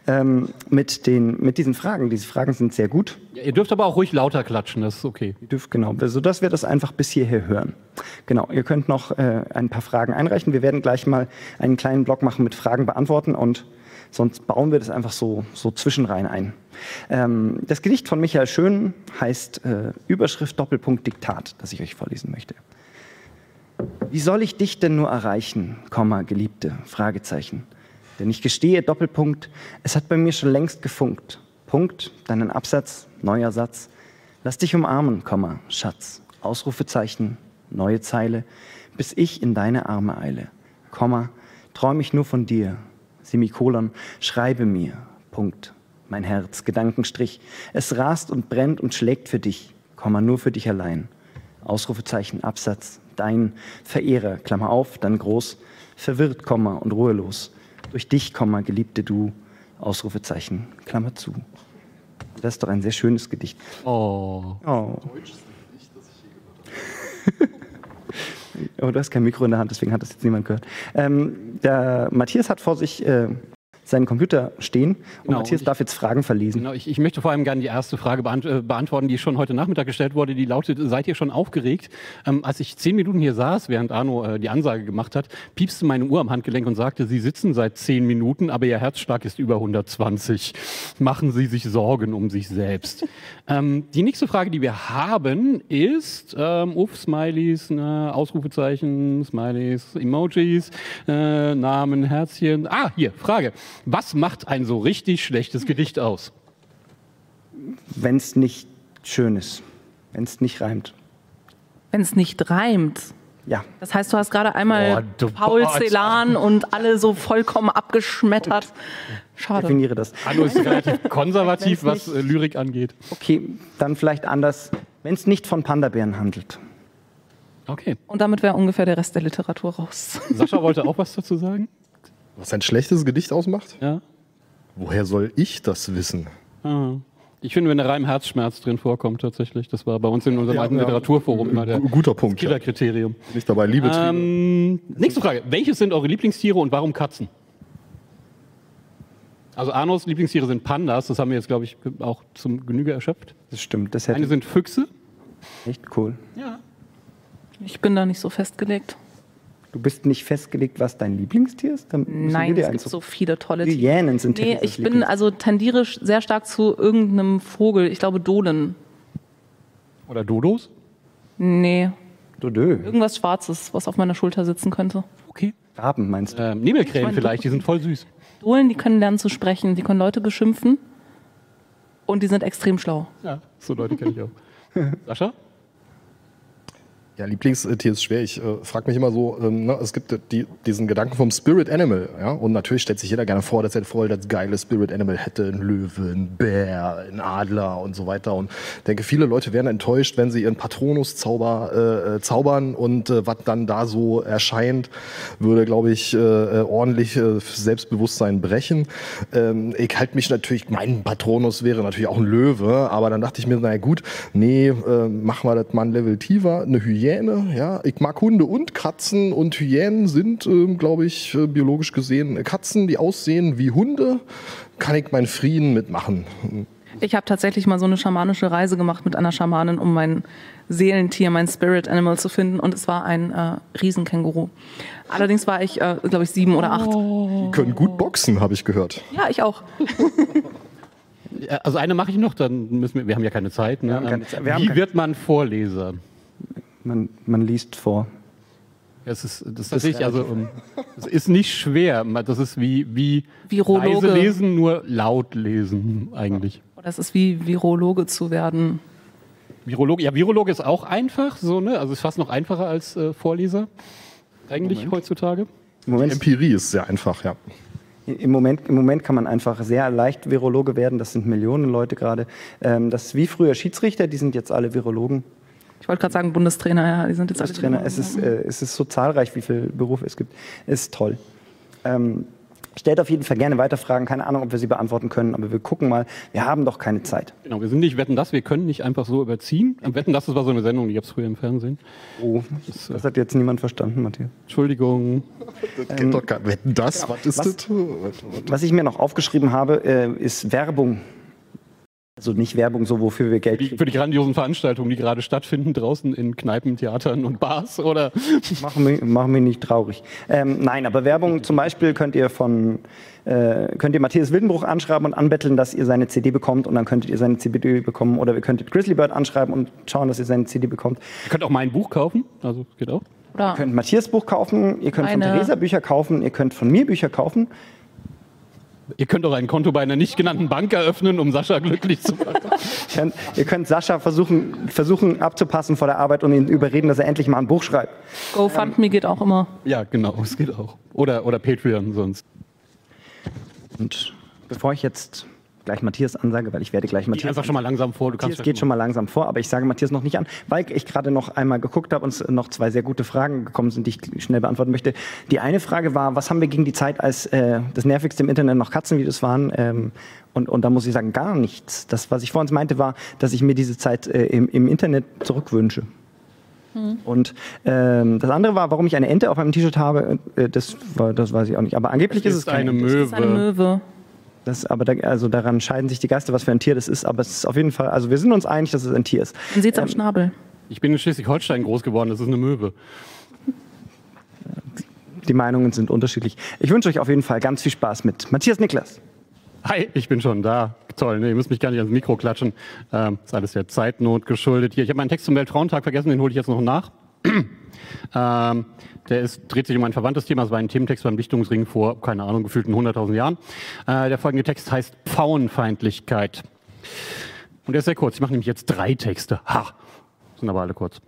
ähm, mit, den, mit diesen Fragen. Diese Fragen sind sehr gut. Ja, ihr dürft aber auch ruhig lauter klatschen, das ist okay. Ihr dürft, genau, sodass wir das einfach bis hierher hören. Genau, ihr könnt noch äh, ein paar Fragen einreichen. Wir werden gleich mal einen kleinen Blog machen mit Fragen beantworten und sonst bauen wir das einfach so, so zwischenrein ein. Ähm, das Gedicht von Michael Schön heißt äh, Überschrift Doppelpunkt Diktat, das ich euch vorlesen möchte. Wie soll ich dich denn nur erreichen, Komma, Geliebte, Fragezeichen. Denn ich gestehe, Doppelpunkt, es hat bei mir schon längst gefunkt. Punkt, deinen Absatz, neuer Satz. Lass dich umarmen, Komma, Schatz. Ausrufezeichen, neue Zeile, bis ich in deine Arme eile. Komma, träum ich nur von dir. Semikolon, schreibe mir. Punkt. Mein Herz, Gedankenstrich. Es rast und brennt und schlägt für dich. Komma, nur für dich allein. Ausrufezeichen, Absatz, dein Verehrer, Klammer auf, dann groß, verwirrt, Komma und ruhelos. Durch dich, Komma, geliebte du, Ausrufezeichen, Klammer zu. Das ist doch ein sehr schönes Gedicht. Oh. Oh. *laughs* oh, du hast kein Mikro in der Hand, deswegen hat das jetzt niemand gehört. Ähm, der Matthias hat vor sich äh, seinen Computer stehen und Genau, Matthias und ich- darf jetzt Fragen verlesen. Genau, ich, ich möchte vor allem gerne die erste Frage beant äh, beantworten, die schon heute Nachmittag gestellt wurde. Die lautet, seid ihr schon aufgeregt? Ähm, als ich zehn Minuten hier saß, während Arno äh, die Ansage gemacht hat, piepste meine Uhr am Handgelenk und sagte, Sie sitzen seit zehn Minuten, aber Ihr Herzschlag ist über 120. Machen Sie sich Sorgen um sich selbst. *laughs* ähm, die nächste Frage, die wir haben, ist, ähm, uff, Smileys, ne, Ausrufezeichen, Smileys, Emojis, äh, Namen, Herzchen. Ah, hier, Frage. Was macht ein so richtig schlechtes Gedicht aus? Wenn es nicht schön ist, wenn es nicht reimt. Wenn es nicht reimt. Ja, Das heißt, du hast gerade einmal Oh, Paul Celan und alle so vollkommen abgeschmettert. Schade. definiere das. Arno ist relativ *laughs* konservativ, was äh, Lyrik angeht. Okay, dann vielleicht anders. Wenn es nicht von Panda-Bären handelt. Okay. Und damit wäre ungefähr der Rest der Literatur raus. Sascha wollte auch was dazu sagen? Was ein schlechtes Gedicht ausmacht? Ja. Woher soll ich das wissen? Ah. Ich finde, wenn der Reim Herzschmerz drin vorkommt, tatsächlich, das war bei uns in unserem Ja, alten ja. Literaturforum immer der Gu- guter Punkt, ja. Killerkriterium. Nicht dabei, Liebe. Ähm, nächste Frage. Welches sind eure Lieblingstiere und warum Katzen? Also Arnos Lieblingstiere sind Pandas, das haben wir jetzt, glaube ich, auch zum Genüge erschöpft. Das stimmt, das Eine hätte sind Füchse. echt cool. Ja. Ich bin da nicht so festgelegt. Du bist nicht festgelegt, was dein Lieblingstier ist? Nein, dir es gibt so viele tolle Tiere. Hyänen sind Nee, ich bin also tendiere sehr stark zu irgendeinem Vogel. Ich glaube Dohlen. Oder Dodos? Nee, Dodö. irgendwas Schwarzes, was auf meiner Schulter sitzen könnte. Okay. Raben meinst du? Ähm, Nebelkrähen meine, vielleicht, die sind voll süß. Dohlen, die können lernen zu sprechen, die können Leute beschimpfen und die sind extrem schlau. Ja, so Leute kenne ich auch. *laughs* Sascha? Ja, Lieblingstier ist schwer. Ich äh, frage mich immer so, ähm, ne, es gibt die, diesen Gedanken vom Spirit Animal. Ja? Und natürlich stellt sich jeder gerne vor, dass er voll das geile Spirit Animal hätte. Ein Löwe, ein Bär, ein Adler und so weiter. Und ich denke, viele Leute wären enttäuscht, wenn sie ihren Patronus-Zauber äh, äh, zaubern und äh, was dann da so erscheint, würde, glaube ich, äh, äh, ordentlich Selbstbewusstsein brechen. Ähm, ich halte mich natürlich, mein Patronus wäre natürlich auch ein Löwe, aber dann dachte ich mir, naja gut, nee, machen wir das mal ein Level tiefer. Eine Hyäne, ja. Ich mag Hunde und Katzen und Hyänen sind, ähm, glaube ich, äh, biologisch gesehen Katzen, die aussehen wie Hunde. Kann ich meinen Frieden mitmachen. Ich habe tatsächlich mal so eine schamanische Reise gemacht mit einer Schamanin, um mein Seelentier, mein Spirit Animal zu finden. Und es war ein äh, Riesenkänguru. Allerdings war ich, äh, glaube ich, sieben oder acht. Die können gut boxen, habe ich gehört. Ja, ich auch. *laughs* Also eine mache ich noch, dann müssen wir, wir haben ja keine Zeit. Ne? haben keine Zeit. Wir haben Wie wird man Vorleser? Man, man liest vor. Es ist, das ist tatsächlich, also, ähm, *laughs* es ist nicht schwer. Das ist wie, wie Virologe. leise lesen, nur laut lesen eigentlich. Das ist wie Virologe zu werden. Virologe, ja, Virologe ist auch einfach, so, ne? Also ist fast noch einfacher als äh, Vorleser. Eigentlich heutzutage. Im Die Moment, Empirie ist sehr einfach, ja. im, Moment, Im Moment kann man einfach sehr leicht Virologe werden. Das sind Millionen Leute gerade. Ähm, das ist wie früher Schiedsrichter, die sind jetzt alle Virologen. Ich wollte gerade sagen, Bundestrainer, ja, die sind jetzt als alle Trainer. Es ist, äh, es ist so zahlreich, wie viele Berufe es gibt. Es ist toll. Ähm, stellt auf jeden Fall gerne weiter Fragen. Keine Ahnung, ob wir sie beantworten können, aber wir gucken mal. Wir haben doch keine Zeit. Genau, wir sind nicht Wetten das, wir können nicht einfach so überziehen. Wetten das, das war so eine Sendung, die gab es früher im Fernsehen. Oh, das hat jetzt niemand verstanden, Matthias. Entschuldigung. Das geht doch gar Wetten das? Was ist was- das? Was ich mir noch aufgeschrieben habe, äh, ist Werbung. Also nicht Werbung, so wofür wir Geld Die, für die grandiosen Veranstaltungen, die gerade stattfinden draußen in Kneipen, Theatern und Bars oder *laughs* Machen wir, machen nicht traurig. Ähm, nein, aber Werbung zum Beispiel könnt ihr von äh, könnt ihr Matthias Wildenbruch anschreiben und anbetteln, dass ihr seine CD bekommt und dann könntet ihr seine CD bekommen oder ihr könntet Grizzly Bird anschreiben und schauen, dass ihr seine CD bekommt. ihr könnt auch mein Buch kaufen, also geht auch. Oder Ihr könnt Matthias Buch kaufen, ihr könnt von Eine- Theresa Bücher kaufen, ihr könnt von mir Bücher kaufen. Ihr könnt auch ein Konto bei einer nicht genannten Bank eröffnen, um Sascha glücklich zu machen. *laughs* Ihr könnt, Sascha versuchen, versuchen abzupassen vor der Arbeit und ihn überreden, dass er endlich mal ein Buch schreibt. GoFundMe geht auch immer. ja, genau, es geht auch. Oder, oder Patreon sonst. Und bevor ich jetzt gleich Matthias ansage, weil ich werde gleich Matthias einfach schon mal langsam vor. Du kannst Matthias geht schon mal langsam vor, aber ich sage Matthias noch nicht an, weil ich gerade noch einmal geguckt habe und es noch zwei sehr gute Fragen gekommen sind, die ich schnell beantworten möchte. Die eine Frage war, was haben wir gegen die Zeit, als äh, das nervigste im Internet noch Katzenvideos waren? Ähm, und, und da muss ich sagen, gar nichts. Das, was ich vorhin meinte, war, dass ich mir diese Zeit äh, im, im Internet zurückwünsche. Und ähm, das andere war, warum ich eine Ente auf meinem T-Shirt habe, äh, das, war, das weiß ich auch nicht. Aber angeblich ist, ist es keine eine. Möwe. Das ist eine Möwe. Das, aber da, also daran scheiden sich die Geister, was für ein Tier das ist. Aber es ist auf jeden Fall, also wir sind uns einig, dass es ein Tier ist. Man sieht es am Schnabel. Ich bin in Schleswig-Holstein groß geworden, das ist eine Möwe. Die Meinungen sind unterschiedlich. Ich wünsche euch auf jeden Fall ganz viel Spaß mit Matthias Niklas. Hi, ich bin schon da. Toll, nee, ihr müsst mich gar nicht ans Mikro klatschen. Ähm, ist alles der Zeitnot geschuldet hier. Ich habe meinen Text zum Weltfrauentag vergessen, den hole ich jetzt noch nach. Ähm, der ist, dreht sich um ein verwandtes Thema. Es war ein Thementext beim Dichtungsring vor, keine Ahnung, gefühlten 100.000 Jahren. Äh, der folgende Text heißt Pfauenfeindlichkeit. Und der ist sehr kurz. Ich mache nämlich jetzt drei Texte. Ha! Sind aber alle kurz.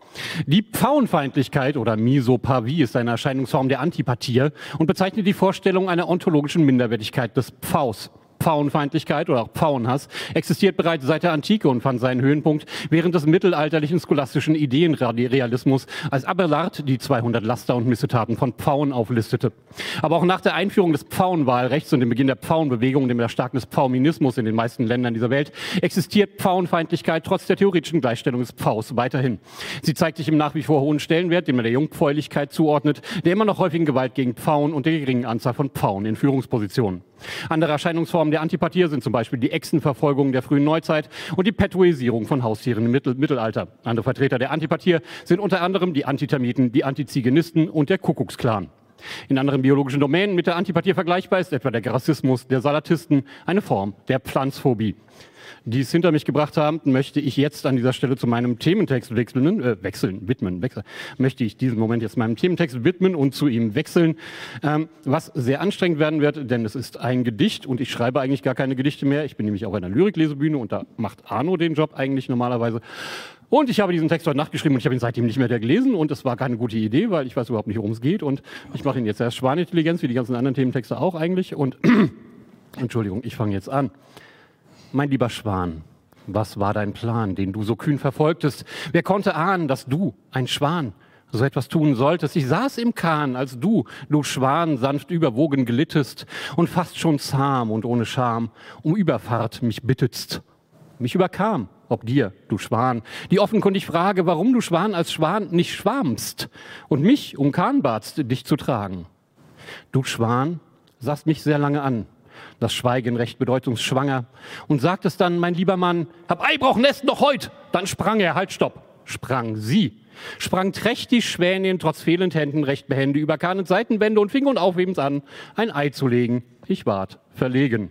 Die Pfauenfeindlichkeit oder Misopathie ist eine Erscheinungsform der Antipathie und bezeichnet die Vorstellung einer ontologischen Minderwertigkeit des Pfaus. Pfauenfeindlichkeit oder auch Pfauenhass existiert bereits seit der Antike und fand seinen Höhenpunkt während des mittelalterlichen scholastischen Ideenrealismus, als Abelard die 200 Laster und Missetaten von Pfauen auflistete. Aber auch nach der Einführung des Pfauenwahlrechts und dem Beginn der Pfauenbewegung dem Erstarken des Pfauminismus in den meisten Ländern dieser Welt existiert Pfauenfeindlichkeit trotz der theoretischen Gleichstellung des Pfaus weiterhin. Sie zeigt sich im nach wie vor hohen Stellenwert, den man der Jungpfäulichkeit zuordnet, der immer noch häufigen Gewalt gegen Pfauen und der geringen Anzahl von Pfauen in Führungspositionen. Andere Erscheinungsformen der Antipathie sind zum Beispiel die Echsenverfolgung der frühen Neuzeit und die Petuisierung von Haustieren im Mittel Mittelalter. Andere Vertreter der Antipathie sind unter anderem die Antitermiten, die Antizigenisten und der Kuckucksklan. In anderen biologischen Domänen mit der Antipathie vergleichbar ist etwa der Grassismus der Salatisten, eine Form der Pflanzphobie. Die es hinter mich gebracht haben, möchte ich jetzt an dieser Stelle zu meinem Thementext wechseln, äh, wechseln, widmen, wechseln, möchte ich diesen Moment jetzt meinem Thementext widmen und zu ihm wechseln, ähm, was sehr anstrengend werden wird, denn es ist ein Gedicht und ich schreibe eigentlich gar keine Gedichte mehr. Ich bin nämlich auf einer Lyriklesebühne und da macht Arno den Job eigentlich normalerweise. Und ich habe diesen Text heute Nacht geschrieben und ich habe ihn seitdem nicht mehr gelesen und es war keine gute Idee, weil ich weiß überhaupt nicht, worum es geht und ich mache ihn jetzt erst Schwanintelligenz, wie die ganzen anderen Thementexte auch eigentlich und *clears throat* Entschuldigung, ich fange jetzt an. Mein lieber Schwan, was war dein Plan, den du so kühn verfolgtest? Wer konnte ahnen, dass du, ein Schwan, so etwas tun solltest? Ich saß im Kahn, als du, du Schwan, sanft überwogen glittest und fast schon zahm und ohne Scham um Überfahrt mich bittetst. Mich überkam, ob dir, du Schwan, die offenkundig Frage, warum du Schwan als Schwan nicht schwarmst und mich um Kahn batst, dich zu tragen. Du Schwan, sahst mich sehr lange an, das Schweigen recht bedeutungsschwanger, und sagtest dann, mein lieber Mann, hab Eibroch-Nest noch heut. Dann sprang er, halt, stopp, sprang sie. Sprang trächtig Schwänin trotz fehlend Händen recht behende über Kahn und Seitenwände und fing und aufhebens an, ein Ei zu legen. Ich ward verlegen.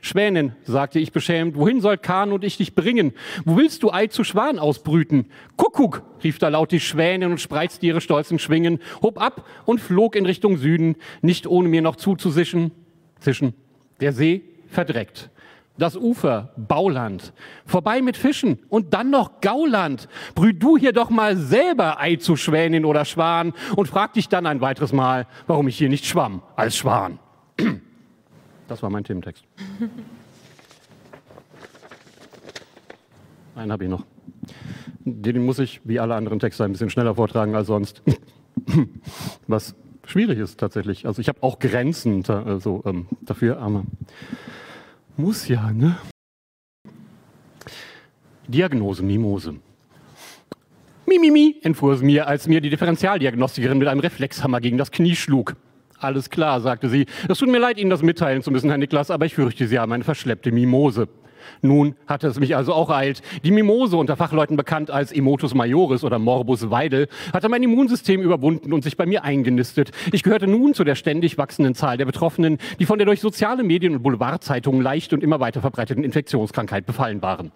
Schwänin, sagte ich beschämt, wohin soll Kahn und ich dich bringen? Wo willst du Ei zu Schwan ausbrüten? Kuckuck, rief da laut die Schwänin und spreizte ihre stolzen Schwingen, hob ab und flog in Richtung Süden, nicht ohne mir noch zuzusischen. Zischen. Der See verdreckt das Ufer, Bauland. Vorbei mit Fischen und dann noch Gauland. Brüh du hier doch mal selber Ei zu Schwänin oder Schwan und frag dich dann ein weiteres Mal, warum ich hier nicht schwamm als Schwan. *clears throat* Das war mein Thementext. *laughs* Einen habe ich noch. Den muss ich, wie alle anderen Texte, ein bisschen schneller vortragen als sonst. *clears throat* Was schwierig ist tatsächlich. Also ich habe auch Grenzen also, ähm, dafür, aber muss ja, ne? Diagnose Mimose. Mimimi, entfuhr es mir, als mir die Differentialdiagnostikerin mit einem Reflexhammer gegen das Knie schlug. Alles klar, sagte sie. Es tut mir leid, Ihnen das mitteilen zu müssen, Herr Niklas, aber ich fürchte, Sie haben eine verschleppte Mimose. Nun hatte es mich also auch eilt. Die Mimose, unter Fachleuten bekannt als Emotus majoris oder Morbus Weidel, hatte mein Immunsystem überwunden und sich bei mir eingenistet. Ich gehörte nun zu der ständig wachsenden Zahl der Betroffenen, die von der durch soziale Medien und Boulevardzeitungen leicht und immer weiter verbreiteten Infektionskrankheit befallen waren.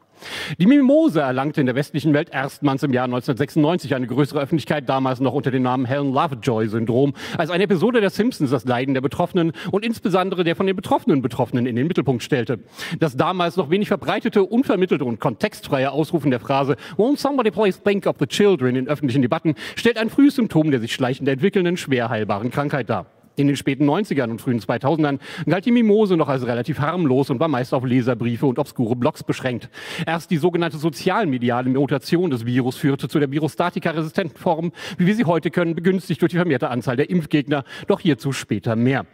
Die Mimose erlangte in der westlichen Welt erstmals im Jahr 1996 eine größere Öffentlichkeit, damals noch unter dem Namen Helen Lovejoy-Syndrom, als eine Episode der Simpsons das Leiden der Betroffenen und insbesondere der von den Betroffenen Betroffenen in den Mittelpunkt stellte. Das damals noch wenig verbreitete, unvermittelte und kontextfreie Ausrufen der Phrase Won't somebody please think of the children in öffentlichen Debatten stellt ein frühes Symptom der sich schleichend entwickelnden, schwer heilbaren Krankheit dar. In den späten 90ern und frühen 2000ern galt die Mimose noch als relativ harmlos und war meist auf Leserbriefe und obskure Blogs beschränkt. Erst die sogenannte sozialmediale Mutation des Virus führte zu der Virostatika-resistenten Form, wie wir sie heute können, begünstigt durch die vermehrte Anzahl der Impfgegner, doch hierzu später mehr.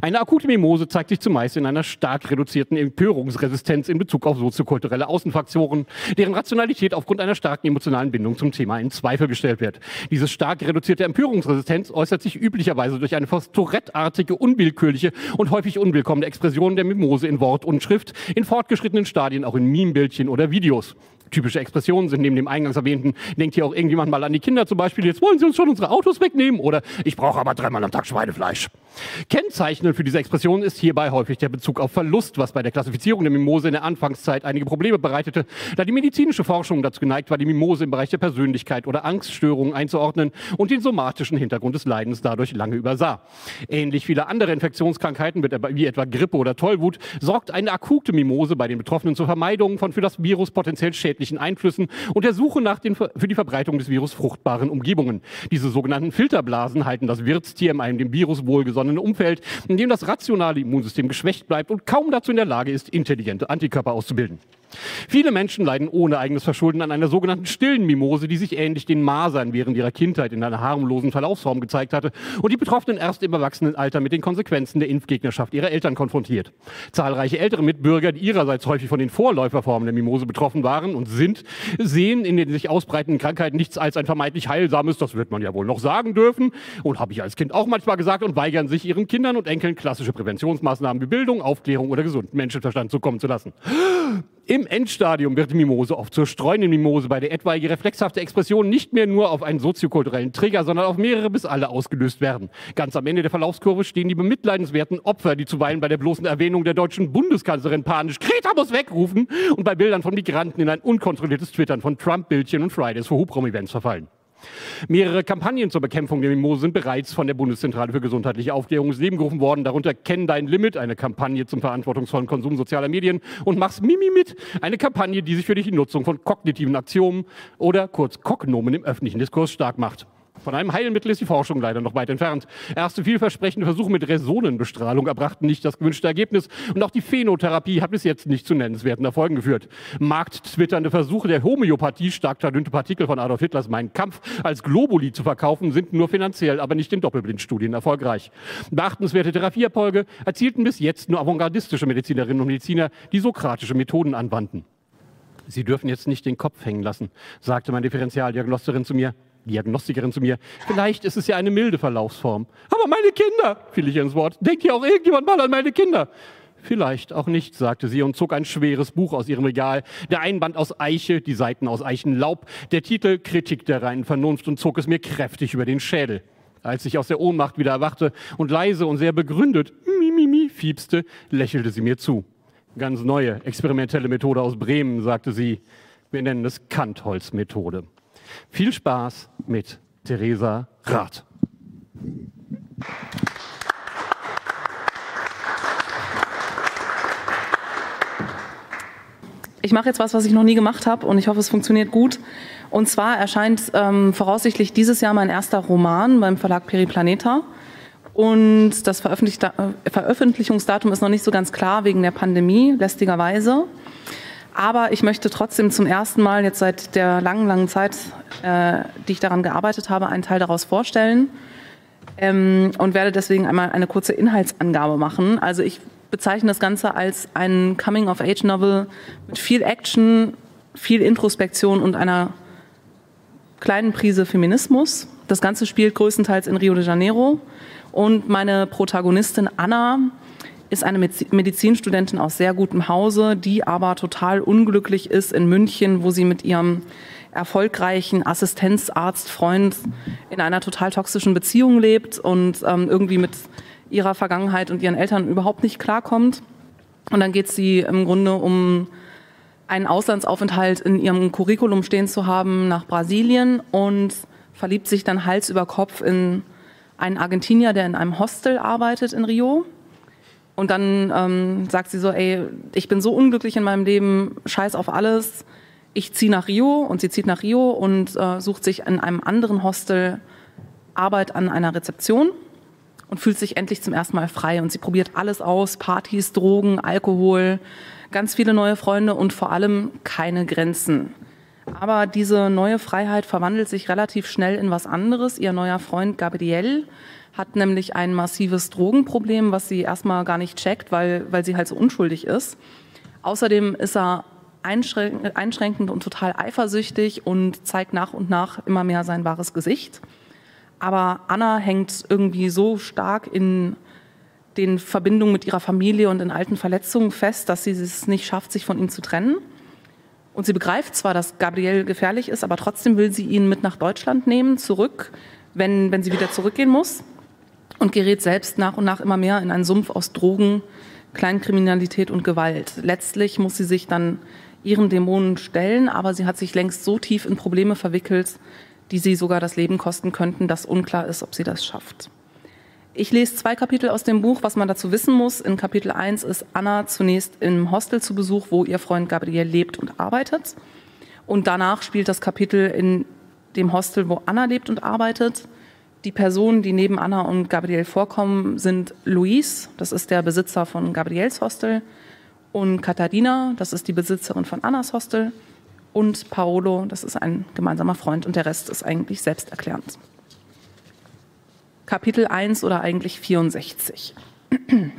Eine akute Mimose zeigt sich zumeist in einer stark reduzierten Empörungsresistenz in Bezug auf soziokulturelle Außenfaktoren, deren Rationalität aufgrund einer starken emotionalen Bindung zum Thema in Zweifel gestellt wird. Diese stark reduzierte Empörungsresistenz äußert sich üblicherweise durch eine fast Tourette-artige, unwillkürliche und häufig unwillkommene Expression der Mimose in Wort und Schrift, in fortgeschrittenen Stadien auch in Meme-Bildchen oder Videos typische Expressionen sind neben dem eingangs erwähnten, denkt hier auch irgendjemand mal an die Kinder zum Beispiel, jetzt wollen sie uns schon unsere Autos wegnehmen oder ich brauche aber dreimal am Tag Schweinefleisch. Kennzeichnend für diese Expression ist hierbei häufig der Bezug auf Verlust, was bei der Klassifizierung der Mimose in der Anfangszeit einige Probleme bereitete, da die medizinische Forschung dazu geneigt war, die Mimose im Bereich der Persönlichkeit oder Angststörungen einzuordnen und den somatischen Hintergrund des Leidens dadurch lange übersah. Ähnlich viele andere Infektionskrankheiten, wie etwa Grippe oder Tollwut, sorgt eine akute Mimose bei den Betroffenen zur Vermeidung von für das Virus potenziell schädlichen schädlichen Einflüssen und der Suche nach den für die Verbreitung des Virus fruchtbaren Umgebungen. Diese sogenannten Filterblasen halten das Wirtstier in einem dem Virus wohlgesonnenen Umfeld, in dem das rationale Immunsystem geschwächt bleibt und kaum dazu in der Lage ist, intelligente Antikörper auszubilden. Viele Menschen leiden ohne eigenes Verschulden an einer sogenannten stillen Mimose, die sich ähnlich den Masern während ihrer Kindheit in einer harmlosen Verlaufsform gezeigt hatte und die Betroffenen erst im Erwachsenenalter mit den Konsequenzen der Impfgegnerschaft ihrer Eltern konfrontiert. Zahlreiche ältere Mitbürger, die ihrerseits häufig von den Vorläuferformen der Mimose betroffen waren und sind, sehen in den sich ausbreitenden Krankheiten nichts als ein vermeintlich heilsames, das wird man ja wohl noch sagen dürfen und habe ich als Kind auch manchmal gesagt und weigern sich ihren Kindern und Enkeln klassische Präventionsmaßnahmen wie Bildung, Aufklärung oder gesunden Menschenverstand zukommen zu lassen. Im Endstadium wird die Mimose oft zur streunenden Mimose, bei der etwaige reflexhafte Expressionen nicht mehr nur auf einen soziokulturellen Trigger, sondern auf mehrere bis alle ausgelöst werden. Ganz am Ende der Verlaufskurve stehen die bemitleidenswerten Opfer, die zuweilen bei der bloßen Erwähnung der deutschen Bundeskanzlerin panisch Kreta muss wegrufen und bei Bildern von Migranten in ein unkontrolliertes Twittern von Trump-Bildchen und Fridays for Hubraum-Events verfallen. Mehrere Kampagnen zur Bekämpfung der Mimose sind bereits von der Bundeszentrale für gesundheitliche Aufklärung ins Leben gerufen worden. Darunter Kenn dein Limit, eine Kampagne zum verantwortungsvollen Konsum sozialer Medien und Mach's Mimi mit, eine Kampagne, die sich für die Nutzung von kognitiven Axiomen oder kurz Kognomen im öffentlichen Diskurs stark macht. Von einem Heilmittel ist die Forschung leider noch weit entfernt. Erste vielversprechende Versuche mit Resonenbestrahlung erbrachten nicht das gewünschte Ergebnis und auch die Phenotherapie hat bis jetzt nicht zu nennenswerten Erfolgen geführt. Markttwitternde Versuche der Homöopathie, stark verdünnte Partikel von Adolf Hitlers Mein Kampf als Globuli zu verkaufen, sind nur finanziell, aber nicht in Doppelblindstudien erfolgreich. Beachtenswerte Therapieerfolge erzielten bis jetzt nur avantgardistische Medizinerinnen und Mediziner, die sokratische Methoden anwandten. Sie dürfen jetzt nicht den Kopf hängen lassen, sagte meine Differentialdiagnosterin zu mir. Diagnostikerin zu mir, vielleicht ist es ja eine milde Verlaufsform. Aber meine Kinder, fiel ich ins Wort, denkt ja auch irgendjemand mal an meine Kinder. Vielleicht auch nicht, sagte sie und zog ein schweres Buch aus ihrem Regal. Der Einband aus Eiche, die Seiten aus Eichenlaub, der Titel Kritik der reinen Vernunft und zog es mir kräftig über den Schädel. Als ich aus der Ohnmacht wieder erwachte und leise und sehr begründet Mimimi fiepste, lächelte sie mir zu. Ganz neue experimentelle Methode aus Bremen, sagte sie. Wir nennen es Kantholz-Methode. Viel Spaß mit Theresa Rath. Ich mache jetzt was, was ich noch nie gemacht habe und ich hoffe, es funktioniert gut. Und zwar erscheint ähm, voraussichtlich dieses Jahr mein erster Roman beim Verlag Periplaneta. Und das äh, Veröffentlichungsdatum ist noch nicht so ganz klar wegen der Pandemie, lästigerweise. Aber ich möchte trotzdem zum ersten Mal jetzt seit der langen, langen Zeit, äh, die ich daran gearbeitet habe, einen Teil daraus vorstellen ähm, und werde deswegen einmal eine kurze Inhaltsangabe machen. Also ich bezeichne das Ganze als ein Coming-of-Age-Novel mit viel Action, viel Introspektion und einer kleinen Prise Feminismus. Das Ganze spielt größtenteils in Rio de Janeiro und meine Protagonistin Anna ist eine Medizinstudentin aus sehr gutem Hause, die aber total unglücklich ist in München, wo sie mit ihrem erfolgreichen Assistenzarztfreund in einer total toxischen Beziehung lebt und ähm, irgendwie mit ihrer Vergangenheit und ihren Eltern überhaupt nicht klarkommt. Und dann geht sie im Grunde um einen Auslandsaufenthalt in ihrem Curriculum stehen zu haben nach Brasilien und verliebt sich dann Hals über Kopf in einen Argentinier, der in einem Hostel arbeitet in Rio. Und dann ähm, sagt sie so, ey, ich bin so unglücklich in meinem Leben, scheiß auf alles. Ich ziehe nach Rio und sie zieht nach Rio und äh, sucht sich in einem anderen Hostel Arbeit an einer Rezeption und fühlt sich endlich zum ersten Mal frei. Und sie probiert alles aus, Partys, Drogen, Alkohol, ganz viele neue Freunde und vor allem keine Grenzen. Aber diese neue Freiheit verwandelt sich relativ schnell in was anderes. Ihr neuer Freund Gabriel hat nämlich ein massives Drogenproblem, was sie erstmal gar nicht checkt, weil, weil sie halt so unschuldig ist. Außerdem ist er einschränkend und total eifersüchtig und zeigt nach und nach immer mehr sein wahres Gesicht. Aber Anna hängt irgendwie so stark in den Verbindungen mit ihrer Familie und in alten Verletzungen fest, dass sie es nicht schafft, sich von ihm zu trennen. Und sie begreift zwar, dass Gabriel gefährlich ist, aber trotzdem will sie ihn mit nach Deutschland nehmen, zurück, wenn, wenn sie wieder zurückgehen muss. Und gerät selbst nach und nach immer mehr in einen Sumpf aus Drogen, Kleinkriminalität und Gewalt. Letztlich muss sie sich dann ihren Dämonen stellen, aber sie hat sich längst so tief in Probleme verwickelt, die sie sogar das Leben kosten könnten, dass unklar ist, ob sie das schafft. Ich lese zwei Kapitel aus dem Buch, was man dazu wissen muss. In Kapitel 1 ist Anna zunächst im Hostel zu Besuch, wo ihr Freund Gabriel lebt und arbeitet. Und danach spielt das Kapitel in dem Hostel, wo Anna lebt und arbeitet. Die Personen, die neben Anna und Gabriel vorkommen, sind Luis, das ist der Besitzer von Gabriels Hostel, und Katharina, das ist die Besitzerin von Annas Hostel, und Paolo, das ist ein gemeinsamer Freund, und der Rest ist eigentlich selbsterklärend. Kapitel 1 oder eigentlich 64. *clears throat*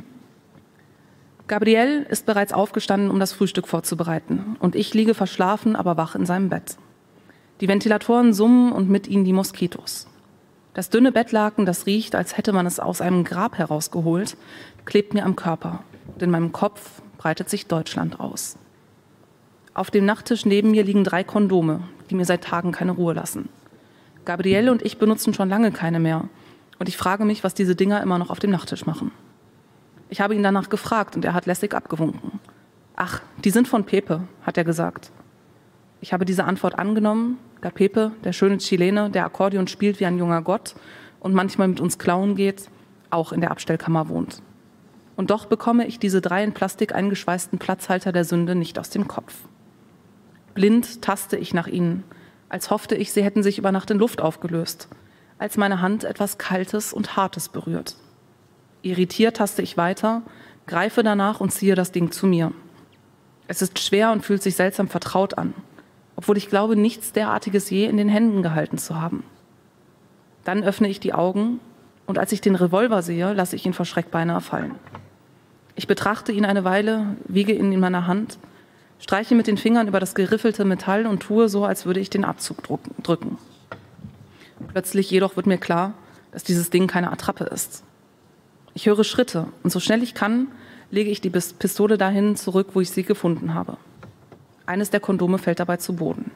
Gabriel ist bereits aufgestanden, um das Frühstück vorzubereiten, und ich liege verschlafen, aber wach in seinem Bett. Die Ventilatoren summen und mit ihnen die Moskitos. Das dünne Bettlaken, das riecht, als hätte man es aus einem Grab herausgeholt, klebt mir am Körper. Und in meinem Kopf breitet sich Deutschland aus. Auf dem Nachttisch neben mir liegen drei Kondome, die mir seit Tagen keine Ruhe lassen. Gabriel und ich benutzen schon lange keine mehr. Und ich frage mich, was diese Dinger immer noch auf dem Nachttisch machen. Ich habe ihn danach gefragt und er hat lässig abgewunken. Ach, die sind von Pepe, hat er gesagt. Ich habe diese Antwort angenommen, da Pepe, der schöne Chilene, der Akkordeon spielt wie ein junger Gott und manchmal mit uns klauen geht, auch in der Abstellkammer wohnt. Und doch bekomme ich diese drei in Plastik eingeschweißten Platzhalter der Sünde nicht aus dem Kopf. Blind taste ich nach ihnen, als hoffte ich, sie hätten sich über Nacht in Luft aufgelöst als meine Hand etwas Kaltes und Hartes berührt. Irritiert taste ich weiter, greife danach und ziehe das Ding zu mir. Es ist schwer und fühlt sich seltsam vertraut an, obwohl ich glaube, nichts derartiges je in den Händen gehalten zu haben. Dann öffne ich die Augen und als ich den Revolver sehe, lasse ich ihn vor Schreck beinahe fallen. Ich betrachte ihn eine Weile, wiege ihn in meiner Hand, streiche mit den Fingern über das geriffelte Metall und tue so, als würde ich den Abzug drücken. Plötzlich jedoch wird mir klar, dass dieses Ding keine Attrappe ist. Ich höre Schritte und so schnell ich kann, lege ich die Pistole dahin zurück, wo ich sie gefunden habe. Eines der Kondome fällt dabei zu Boden.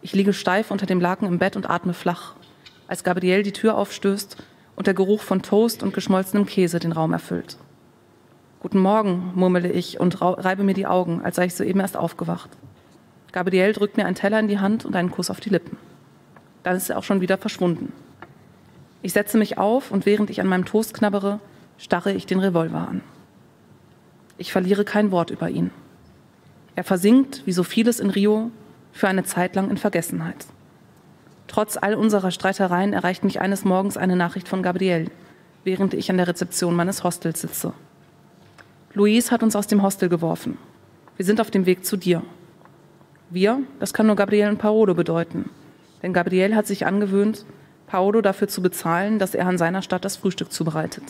Ich liege steif unter dem Laken im Bett und atme flach, als Gabriel die Tür aufstößt und der Geruch von Toast und geschmolzenem Käse den Raum erfüllt. Guten Morgen, murmele ich und reibe mir die Augen, als sei ich soeben erst aufgewacht. Gabriel drückt mir einen Teller in die Hand und einen Kuss auf die Lippen. Dann ist er auch schon wieder verschwunden. Ich setze mich auf und während ich an meinem Toast knabbere, starre ich den Revolver an. Ich verliere kein Wort über ihn. Er versinkt, wie so vieles in Rio, für eine Zeit lang in Vergessenheit. Trotz all unserer Streitereien erreicht mich eines Morgens eine Nachricht von Gabriel, während ich an der Rezeption meines Hostels sitze. Luis hat uns aus dem Hostel geworfen. Wir sind auf dem Weg zu dir. Wir, das kann nur Gabriel und Paolo bedeuten. Denn Gabriel hat sich angewöhnt, Paolo dafür zu bezahlen, dass er an seiner Stadt das Frühstück zubereitet.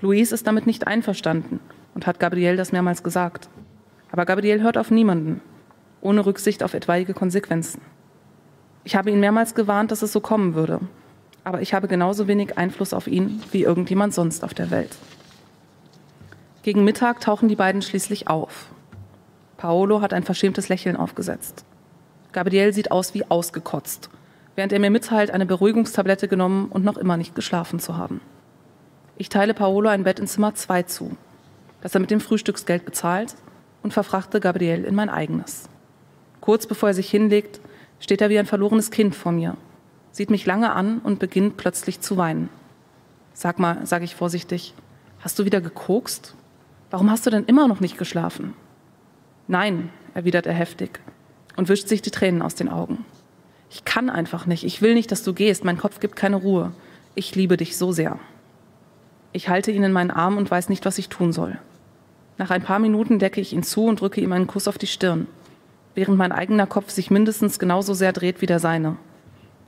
Luis ist damit nicht einverstanden und hat Gabriel das mehrmals gesagt. Aber Gabriel hört auf niemanden, ohne Rücksicht auf etwaige Konsequenzen. Ich habe ihn mehrmals gewarnt, dass es so kommen würde. Aber ich habe genauso wenig Einfluss auf ihn wie irgendjemand sonst auf der Welt. Gegen Mittag tauchen die beiden schließlich auf. Paolo hat ein verschämtes Lächeln aufgesetzt. Gabriel sieht aus wie ausgekotzt, während er mir mitteilt, eine Beruhigungstablette genommen und noch immer nicht geschlafen zu haben. Ich teile Paolo ein Bett in Zimmer 2 zu, das er mit dem Frühstücksgeld bezahlt und verfrachte Gabriel in mein eigenes. Kurz bevor er sich hinlegt, steht er wie ein verlorenes Kind vor mir, sieht mich lange an und beginnt plötzlich zu weinen. Sag mal, sage ich vorsichtig, hast du wieder gekokst? Warum hast du denn immer noch nicht geschlafen? Nein, erwidert er heftig und wischt sich die Tränen aus den Augen. Ich kann einfach nicht. Ich will nicht, dass du gehst. Mein Kopf gibt keine Ruhe. Ich liebe dich so sehr. Ich halte ihn in meinen Arm und weiß nicht, was ich tun soll. Nach ein paar Minuten decke ich ihn zu und drücke ihm einen Kuss auf die Stirn, während mein eigener Kopf sich mindestens genauso sehr dreht wie der seine.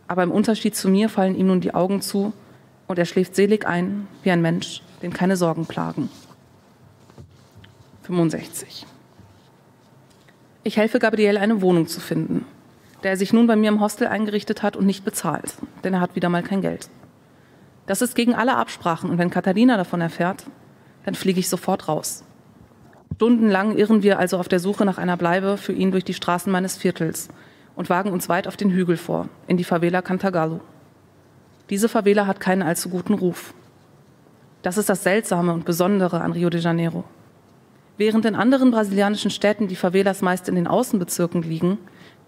Aber im Unterschied zu mir fallen ihm nun die Augen zu und er schläft selig ein wie ein Mensch, den keine Sorgen plagen. 65. Ich helfe Gabriel, eine Wohnung zu finden, der er sich nun bei mir im Hostel eingerichtet hat und nicht bezahlt, denn er hat wieder mal kein Geld. Das ist gegen alle Absprachen und wenn Katharina davon erfährt, dann fliege ich sofort raus. Stundenlang irren wir also auf der Suche nach einer Bleibe für ihn durch die Straßen meines Viertels und wagen uns weit auf den Hügel vor, in die Favela Cantagalo. Diese Favela hat keinen allzu guten Ruf. Das ist das Seltsame und Besondere an Rio de Janeiro. Während in anderen brasilianischen Städten die Favelas meist in den Außenbezirken liegen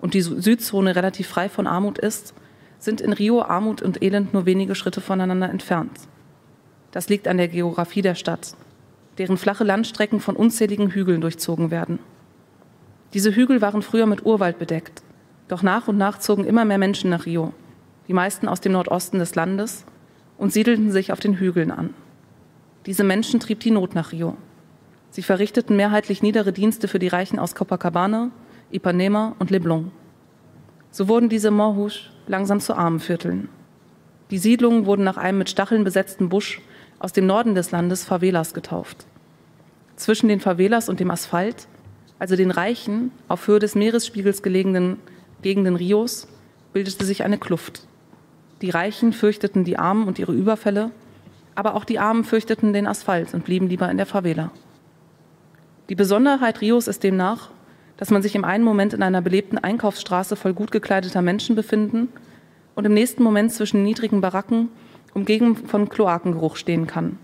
und die Südzone relativ frei von Armut ist, sind in Rio Armut und Elend nur wenige Schritte voneinander entfernt. Das liegt an der Geografie der Stadt, deren flache Landstrecken von unzähligen Hügeln durchzogen werden. Diese Hügel waren früher mit Urwald bedeckt, doch nach und nach zogen immer mehr Menschen nach Rio, die meisten aus dem Nordosten des Landes, und siedelten sich auf den Hügeln an. Diese Menschen trieb die Not nach Rio. Sie verrichteten mehrheitlich niedere Dienste für die Reichen aus Copacabana, Ipanema und Leblon. So wurden diese Morhusch langsam zu Armenvierteln. Die Siedlungen wurden nach einem mit Stacheln besetzten Busch aus dem Norden des Landes Favelas getauft. Zwischen den Favelas und dem Asphalt, also den reichen, auf Höhe des Meeresspiegels gelegenen Gegenden Rios, bildete sich eine Kluft. Die Reichen fürchteten die Armen und ihre Überfälle, aber auch die Armen fürchteten den Asphalt und blieben lieber in der Favela. Die Besonderheit Rios ist demnach, dass man sich im einen Moment in einer belebten Einkaufsstraße voll gut gekleideter Menschen befinden und im nächsten Moment zwischen niedrigen Baracken umgeben von Kloakengeruch stehen kann,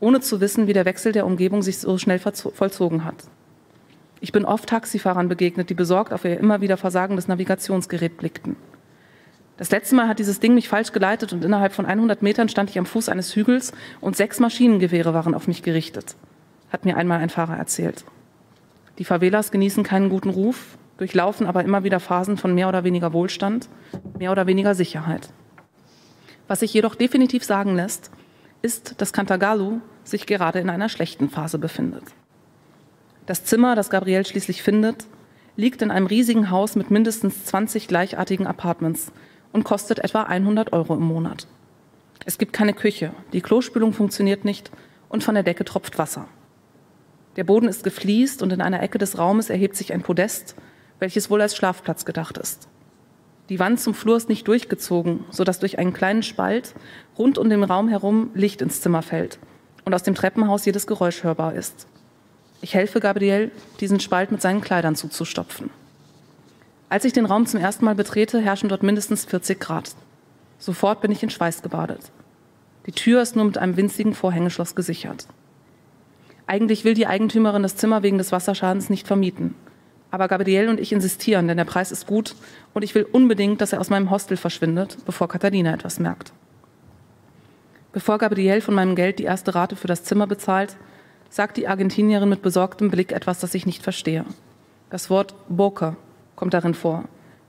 ohne zu wissen, wie der Wechsel der Umgebung sich so schnell vollzogen hat. Ich bin oft Taxifahrern begegnet, die besorgt auf ihr immer wieder versagendes Navigationsgerät blickten. Das letzte Mal hat dieses Ding mich falsch geleitet und innerhalb von 100 Metern stand ich am Fuß eines Hügels und sechs Maschinengewehre waren auf mich gerichtet hat mir einmal ein Fahrer erzählt. Die Favelas genießen keinen guten Ruf, durchlaufen aber immer wieder Phasen von mehr oder weniger Wohlstand, mehr oder weniger Sicherheit. Was sich jedoch definitiv sagen lässt, ist, dass Cantagalo sich gerade in einer schlechten Phase befindet. Das Zimmer, das Gabriel schließlich findet, liegt in einem riesigen Haus mit mindestens 20 gleichartigen Apartments und kostet etwa 100 Euro im Monat. Es gibt keine Küche, die Klospülung funktioniert nicht und von der Decke tropft Wasser. Der Boden ist gefliest und in einer Ecke des Raumes erhebt sich ein Podest, welches wohl als Schlafplatz gedacht ist. Die Wand zum Flur ist nicht durchgezogen, sodass durch einen kleinen Spalt rund um den Raum herum Licht ins Zimmer fällt und aus dem Treppenhaus jedes Geräusch hörbar ist. Ich helfe Gabriel, diesen Spalt mit seinen Kleidern zuzustopfen. Als ich den Raum zum ersten Mal betrete, herrschen dort mindestens 40 Grad. Sofort bin ich in Schweiß gebadet. Die Tür ist nur mit einem winzigen Vorhängeschloss gesichert. Eigentlich will die Eigentümerin das Zimmer wegen des Wasserschadens nicht vermieten. Aber Gabriel und ich insistieren, denn der Preis ist gut und ich will unbedingt, dass er aus meinem Hostel verschwindet, bevor Katharina etwas merkt. Bevor Gabriel von meinem Geld die erste Rate für das Zimmer bezahlt, sagt die Argentinierin mit besorgtem Blick etwas, das ich nicht verstehe. Das Wort Boca kommt darin vor,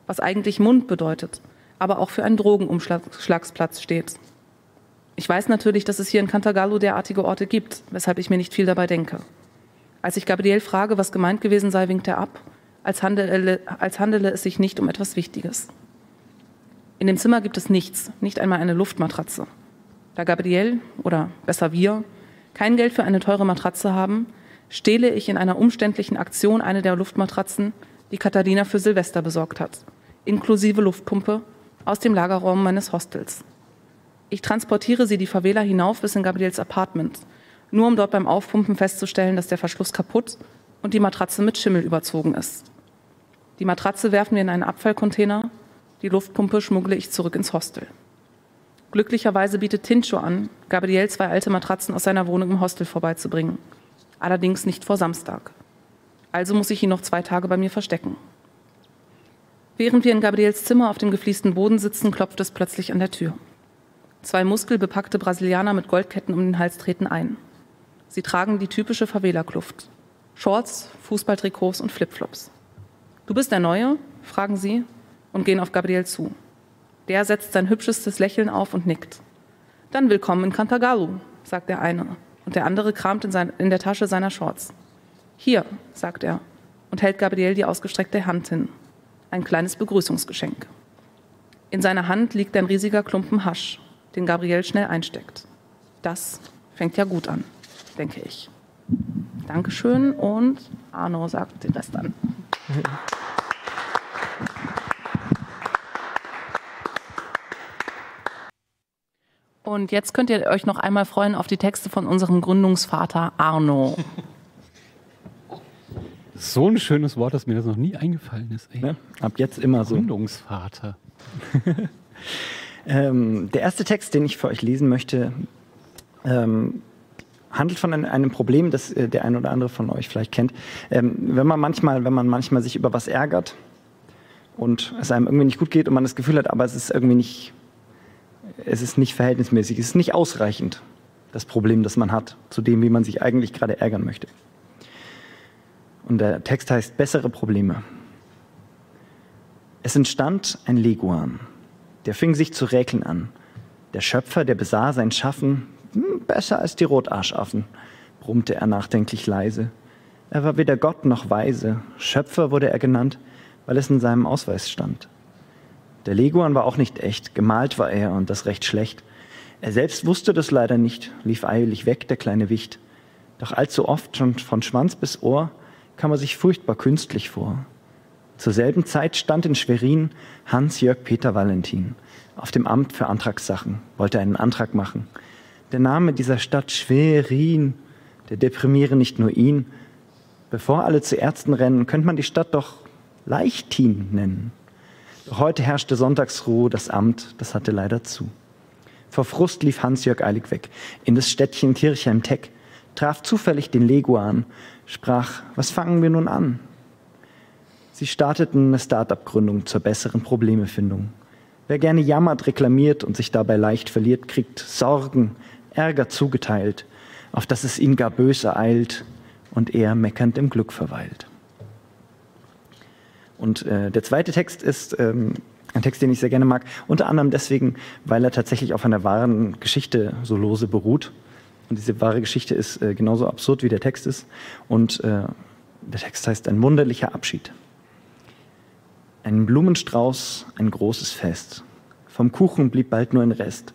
was eigentlich Mund bedeutet, aber auch für einen Drogenumschlagsplatz steht. Ich weiß natürlich, dass es hier in Cantagallo derartige Orte gibt, weshalb ich mir nicht viel dabei denke. Als ich Gabriel frage, was gemeint gewesen sei, winkt er ab, als handele, als handele es sich nicht um etwas Wichtiges. In dem Zimmer gibt es nichts, nicht einmal eine Luftmatratze. Da Gabriel, oder besser wir, kein Geld für eine teure Matratze haben, stehle ich in einer umständlichen Aktion eine der Luftmatratzen, die Katharina für Silvester besorgt hat, inklusive Luftpumpe, aus dem Lagerraum meines Hostels. Ich transportiere sie die Favela hinauf bis in Gabriels Apartment, nur um dort beim Aufpumpen festzustellen, dass der Verschluss kaputt und die Matratze mit Schimmel überzogen ist. Die Matratze werfen wir in einen Abfallcontainer, die Luftpumpe schmuggle ich zurück ins Hostel. Glücklicherweise bietet Tincho an, Gabriel zwei alte Matratzen aus seiner Wohnung im Hostel vorbeizubringen. Allerdings nicht vor Samstag. Also muss ich ihn noch zwei Tage bei mir verstecken. Während wir in Gabriels Zimmer auf dem gefliesten Boden sitzen, klopft es plötzlich an der Tür. Zwei muskelbepackte Brasilianer mit Goldketten um den Hals treten ein. Sie tragen die typische Favela-Kluft. Shorts, Fußballtrikots und Flipflops. Du bist der Neue? fragen sie und gehen auf Gabriel zu. Der setzt sein hübschestes Lächeln auf und nickt. Dann willkommen in Cantagalu, sagt der eine. Und der andere kramt in, sein, in der Tasche seiner Shorts. Hier, sagt er und hält Gabriel die ausgestreckte Hand hin. Ein kleines Begrüßungsgeschenk. In seiner Hand liegt ein riesiger Klumpen Hasch, den Gabriel schnell einsteckt. Das fängt ja gut an denke ich. Dankeschön und Arno sagt den Rest an. *laughs* Und jetzt könnt ihr euch noch einmal freuen auf die Texte von unserem Gründungsvater Arno. So ein schönes Wort, dass mir das noch nie eingefallen ist. Ey. Ne? Ab jetzt immer so. Gründungsvater. *laughs* ähm, der erste Text, den ich für euch lesen möchte, ähm, handelt von einem Problem, das äh, der ein oder andere von euch vielleicht kennt. Ähm, wenn man manchmal, wenn man manchmal sich über was ärgert und es einem irgendwie nicht gut geht und man das Gefühl hat, aber es ist irgendwie nicht, es ist nicht verhältnismäßig, es ist nicht ausreichend, das Problem, das man hat, zu dem, wie man sich eigentlich gerade ärgern möchte. Und der Text heißt Bessere Probleme. Es entstand ein Leguan, der fing sich zu räkeln an. Der Schöpfer, der besah sein Schaffen hm, besser als die Rotarschaffen, brummte er nachdenklich leise. Er war weder Gott noch Weise. Schöpfer wurde er genannt, weil es in seinem Ausweis stand. Der Leguan war auch nicht echt, gemalt war er und das recht schlecht. Er selbst wusste das leider nicht, lief eilig weg, der kleine Wicht. Doch allzu oft, schon von Schwanz bis Ohr, kam er sich furchtbar künstlich vor. Zur selben Zeit stand in Schwerin Hans-Jörg Peter Valentin auf dem Amt für Antragssachen, wollte einen Antrag machen. Der Name dieser Stadt Schwerin, der deprimiere nicht nur ihn. Bevor alle zu Ärzten rennen, könnte man die Stadt doch Leichtin nennen. Doch heute herrschte Sonntagsruhe, das Amt, das hatte leider zu. Vor Frust lief Hans-Jörg eilig weg, in das Städtchen Kirchheim-Teck, traf zufällig den Leguan, sprach, was fangen wir nun an? Sie starteten eine Start-up-Gründung zur besseren Problemefindung. Wer gerne jammert, reklamiert und sich dabei leicht verliert, kriegt Sorgen, Ärger zugeteilt, auf dass es ihn gar bös ereilt und er meckernd im Glück verweilt. Und äh, der zweite Text ist ähm, ein Text, den ich sehr gerne mag, unter anderem deswegen, weil er tatsächlich auf einer wahren Geschichte so lose beruht. Und diese wahre Geschichte ist äh, genauso absurd, wie der Text ist. Und äh, der Text heißt Ein wunderlicher Abschied. Ein Blumenstrauß, ein großes Fest. Vom Kuchen blieb bald nur ein Rest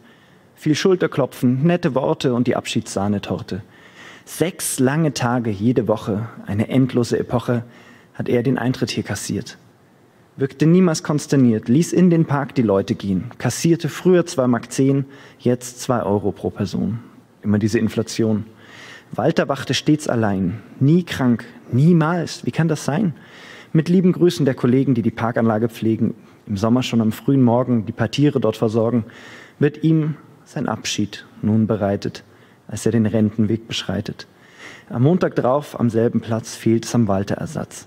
viel Schulterklopfen, nette Worte und die Abschiedssahnetorte. Sechs lange Tage jede Woche, eine endlose Epoche, hat er den Eintritt hier kassiert. Wirkte niemals konsterniert, ließ in den Park die Leute gehen, kassierte früher 2 Mark 10, jetzt 2 Euro pro Person. Immer diese Inflation. Walter wachte stets allein, nie krank, niemals. Wie kann das sein? Mit lieben Grüßen der Kollegen, die die Parkanlage pflegen, im Sommer schon am frühen Morgen die paar Tiere dort versorgen, wird ihm sein Abschied nun bereitet, als er den Rentenweg beschreitet. Am Montag drauf, am selben Platz, fehlt es am Walter-Ersatz.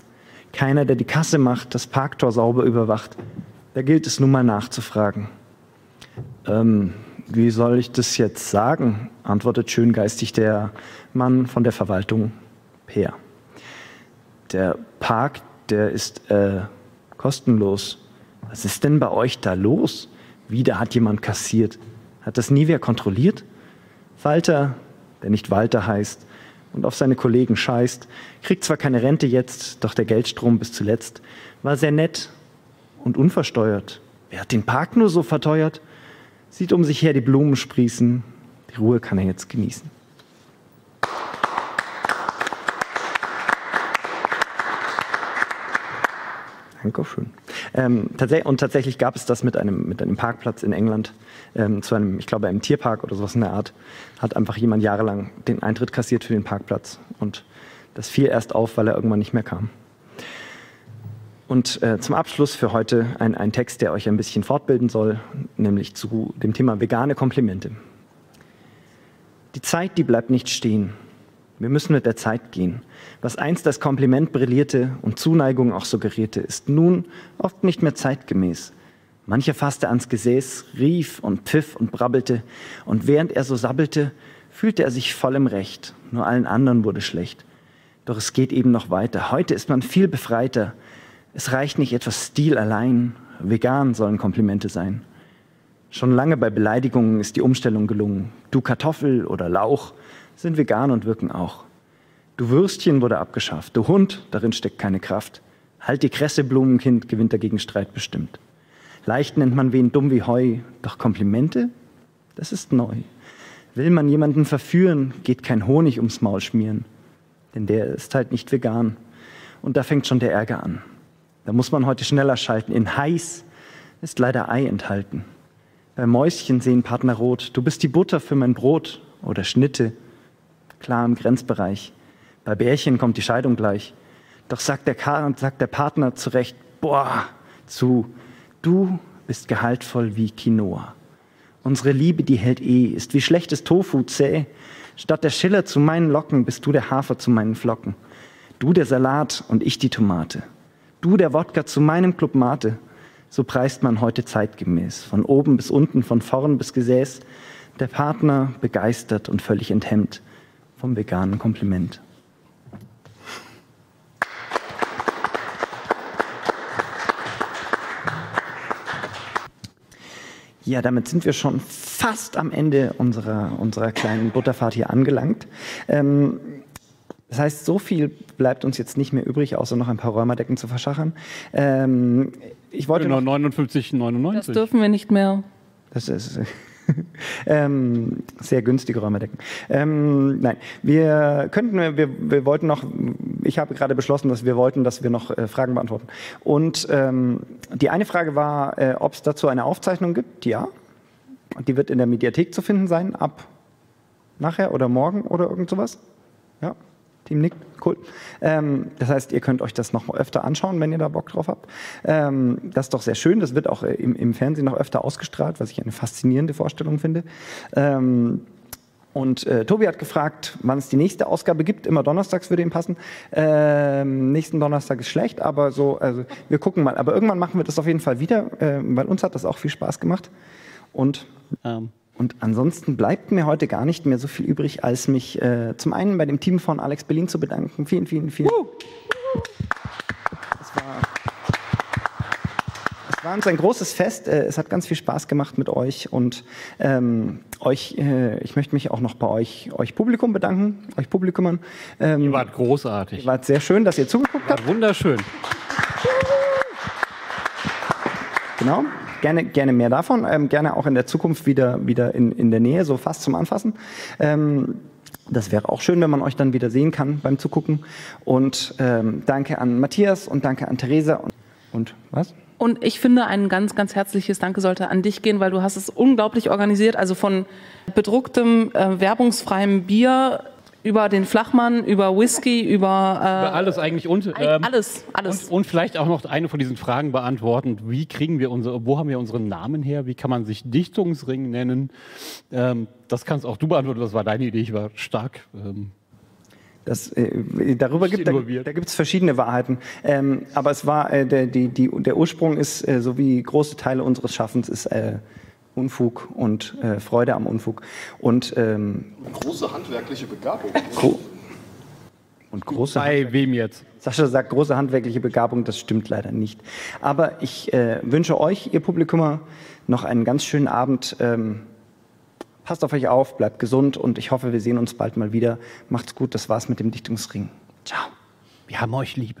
Keiner, der die Kasse macht, das Parktor sauber überwacht. Da gilt es nun mal nachzufragen. Ähm, wie soll ich das jetzt sagen? antwortet schöngeistig der Mann von der Verwaltung Per. Der Park, der ist äh, kostenlos. Was ist denn bei euch da los? Wieder hat jemand kassiert. Hat das nie wer kontrolliert? Walter, der nicht Walter heißt und auf seine Kollegen scheißt, kriegt zwar keine Rente jetzt, doch der Geldstrom bis zuletzt war sehr nett und unversteuert. Wer hat den Park nur so verteuert? Sieht um sich her die Blumen sprießen. Die Ruhe kann er jetzt genießen. Dankeschön. Ähm, tatsächlich, und tatsächlich gab es das mit einem, mit einem Parkplatz in England, ähm, zu einem, ich glaube, einem Tierpark oder sowas in der Art, hat einfach jemand jahrelang den Eintritt kassiert für den Parkplatz. Und das fiel erst auf, weil er irgendwann nicht mehr kam. Und äh, zum Abschluss für heute ein, ein Text, der euch ein bisschen fortbilden soll, nämlich zu dem Thema vegane Komplimente. Die Zeit, die bleibt nicht stehen. Wir müssen mit der Zeit gehen. Was einst als Kompliment brillierte und Zuneigung auch suggerierte, ist nun oft nicht mehr zeitgemäß. Mancher fasste ans Gesäß, rief und pfiff und brabbelte, und während er so sabbelte, fühlte er sich voll im Recht, nur allen anderen wurde schlecht. Doch es geht eben noch weiter. Heute ist man viel befreiter. Es reicht nicht etwas Stil allein. Vegan sollen Komplimente sein. Schon lange bei Beleidigungen ist die Umstellung gelungen. Du Kartoffel oder Lauch, sind vegan und wirken auch. Du Würstchen wurde abgeschafft. Du Hund, darin steckt keine Kraft. Halt die Kresse, Blumenkind, gewinnt dagegen Streit bestimmt. Leicht nennt man wen dumm wie Heu, doch Komplimente, das ist neu. Will man jemanden verführen, geht kein Honig ums Maul schmieren, denn der ist halt nicht vegan. Und da fängt schon der Ärger an. Da muss man heute schneller schalten. In heiß ist leider Ei enthalten. Bei Mäuschen sehen Partner rot. Du bist die Butter für mein Brot oder Schnitte klar im Grenzbereich. Bei Bärchen kommt die Scheidung gleich. Doch sagt der, sagt der Partner zurecht, boah, zu, du bist gehaltvoll wie Quinoa. Unsere Liebe, die hält eh, ist wie schlechtes Tofu zäh. Statt der Schiller zu meinen Locken bist du der Hafer zu meinen Flocken. Du der Salat und ich die Tomate. Du der Wodka zu meinem Club Mate. So preist man heute zeitgemäß. Von oben bis unten, von vorn bis Gesäß. Der Partner begeistert und völlig enthemmt vom veganen Kompliment. Ja, damit sind wir schon fast am Ende unserer, unserer kleinen Butterfahrt hier angelangt. Ähm, das heißt, so viel bleibt uns jetzt nicht mehr übrig, außer noch ein paar Räumerdecken zu verschachern. Ähm, ich wollte genau, 59,99. Das dürfen wir nicht mehr. Das ist *laughs* ähm, sehr günstige Räumerdecken. Ähm, nein, wir könnten, wir, wir wollten noch, ich habe gerade beschlossen, dass wir wollten, dass wir noch äh, Fragen beantworten. Und ähm, die eine Frage war, äh, ob es dazu eine Aufzeichnung gibt. Ja, die wird in der Mediathek zu finden sein, ab nachher oder morgen oder irgend sowas. Ja. Team Nick, cool. Ähm, das heißt, ihr könnt euch das noch öfter anschauen, wenn ihr da Bock drauf habt. Ähm, das ist doch sehr schön. Das wird auch äh, im, im, Fernsehen noch öfter ausgestrahlt, was ich eine faszinierende Vorstellung finde. Ähm, und äh, Tobi hat gefragt, wann es die nächste Ausgabe gibt. Immer donnerstags würde ihm passen. Ähm, nächsten Donnerstag ist schlecht, aber so, also wir gucken mal. Aber irgendwann machen wir das auf jeden Fall wieder, äh, weil uns hat das auch viel Spaß gemacht. Und ähm. Und ansonsten bleibt mir heute gar nicht mehr so viel übrig, als mich äh, zum einen bei dem Team von Alex Berlin zu bedanken. Vielen, vielen, vielen. Uh. Es war, es war uns ein großes Fest. Äh, es hat ganz viel Spaß gemacht mit euch und ähm, euch. Äh, ich möchte mich auch noch bei euch, euch Publikum bedanken, euch Publikumern. Ähm, ihr wart großartig. Ihr wart sehr schön, dass ihr zugeguckt habt. Wunderschön. Genau gerne, gerne mehr davon, ähm, gerne auch in der Zukunft wieder, wieder in, in der Nähe, so fast zum Anfassen. Ähm, das wäre auch schön, wenn man euch dann wieder sehen kann beim Zugucken. Und ähm, danke an Matthias und danke an Theresa und, und was? Und ich finde, ein ganz, ganz herzliches Danke sollte an dich gehen, weil du hast es unglaublich organisiert. Also von bedrucktem, äh, werbungsfreiem Bier über den Flachmann, über Whisky, über, äh, über alles eigentlich und ähm, alles, alles. Und, und, vielleicht auch noch eine von diesen Fragen beantworten: Wie kriegen wir unsere, wo haben wir unseren Namen her? Wie kann man sich Dichtungsring nennen? Ähm, das kannst auch du beantworten. Das war deine Idee. Ich war stark. Ähm. Das, äh, darüber gibt da, da gibt es verschiedene Wahrheiten. Ähm, aber es war äh, der, die, die, der Ursprung ist, äh, so wie große Teile unseres Schaffens, ist äh, Unfug und äh, Freude am Unfug. Und ähm, Große handwerkliche Begabung. gro und große Bei wem jetzt? Sascha sagt große handwerkliche Begabung, das stimmt leider nicht. Aber ich äh, wünsche euch, ihr Publikum, noch einen ganz schönen Abend. Ähm, passt auf euch auf, bleibt gesund und ich hoffe, wir sehen uns bald mal wieder. Macht's gut, das war's mit dem Dichtungsring. Ciao. Wir haben euch lieb.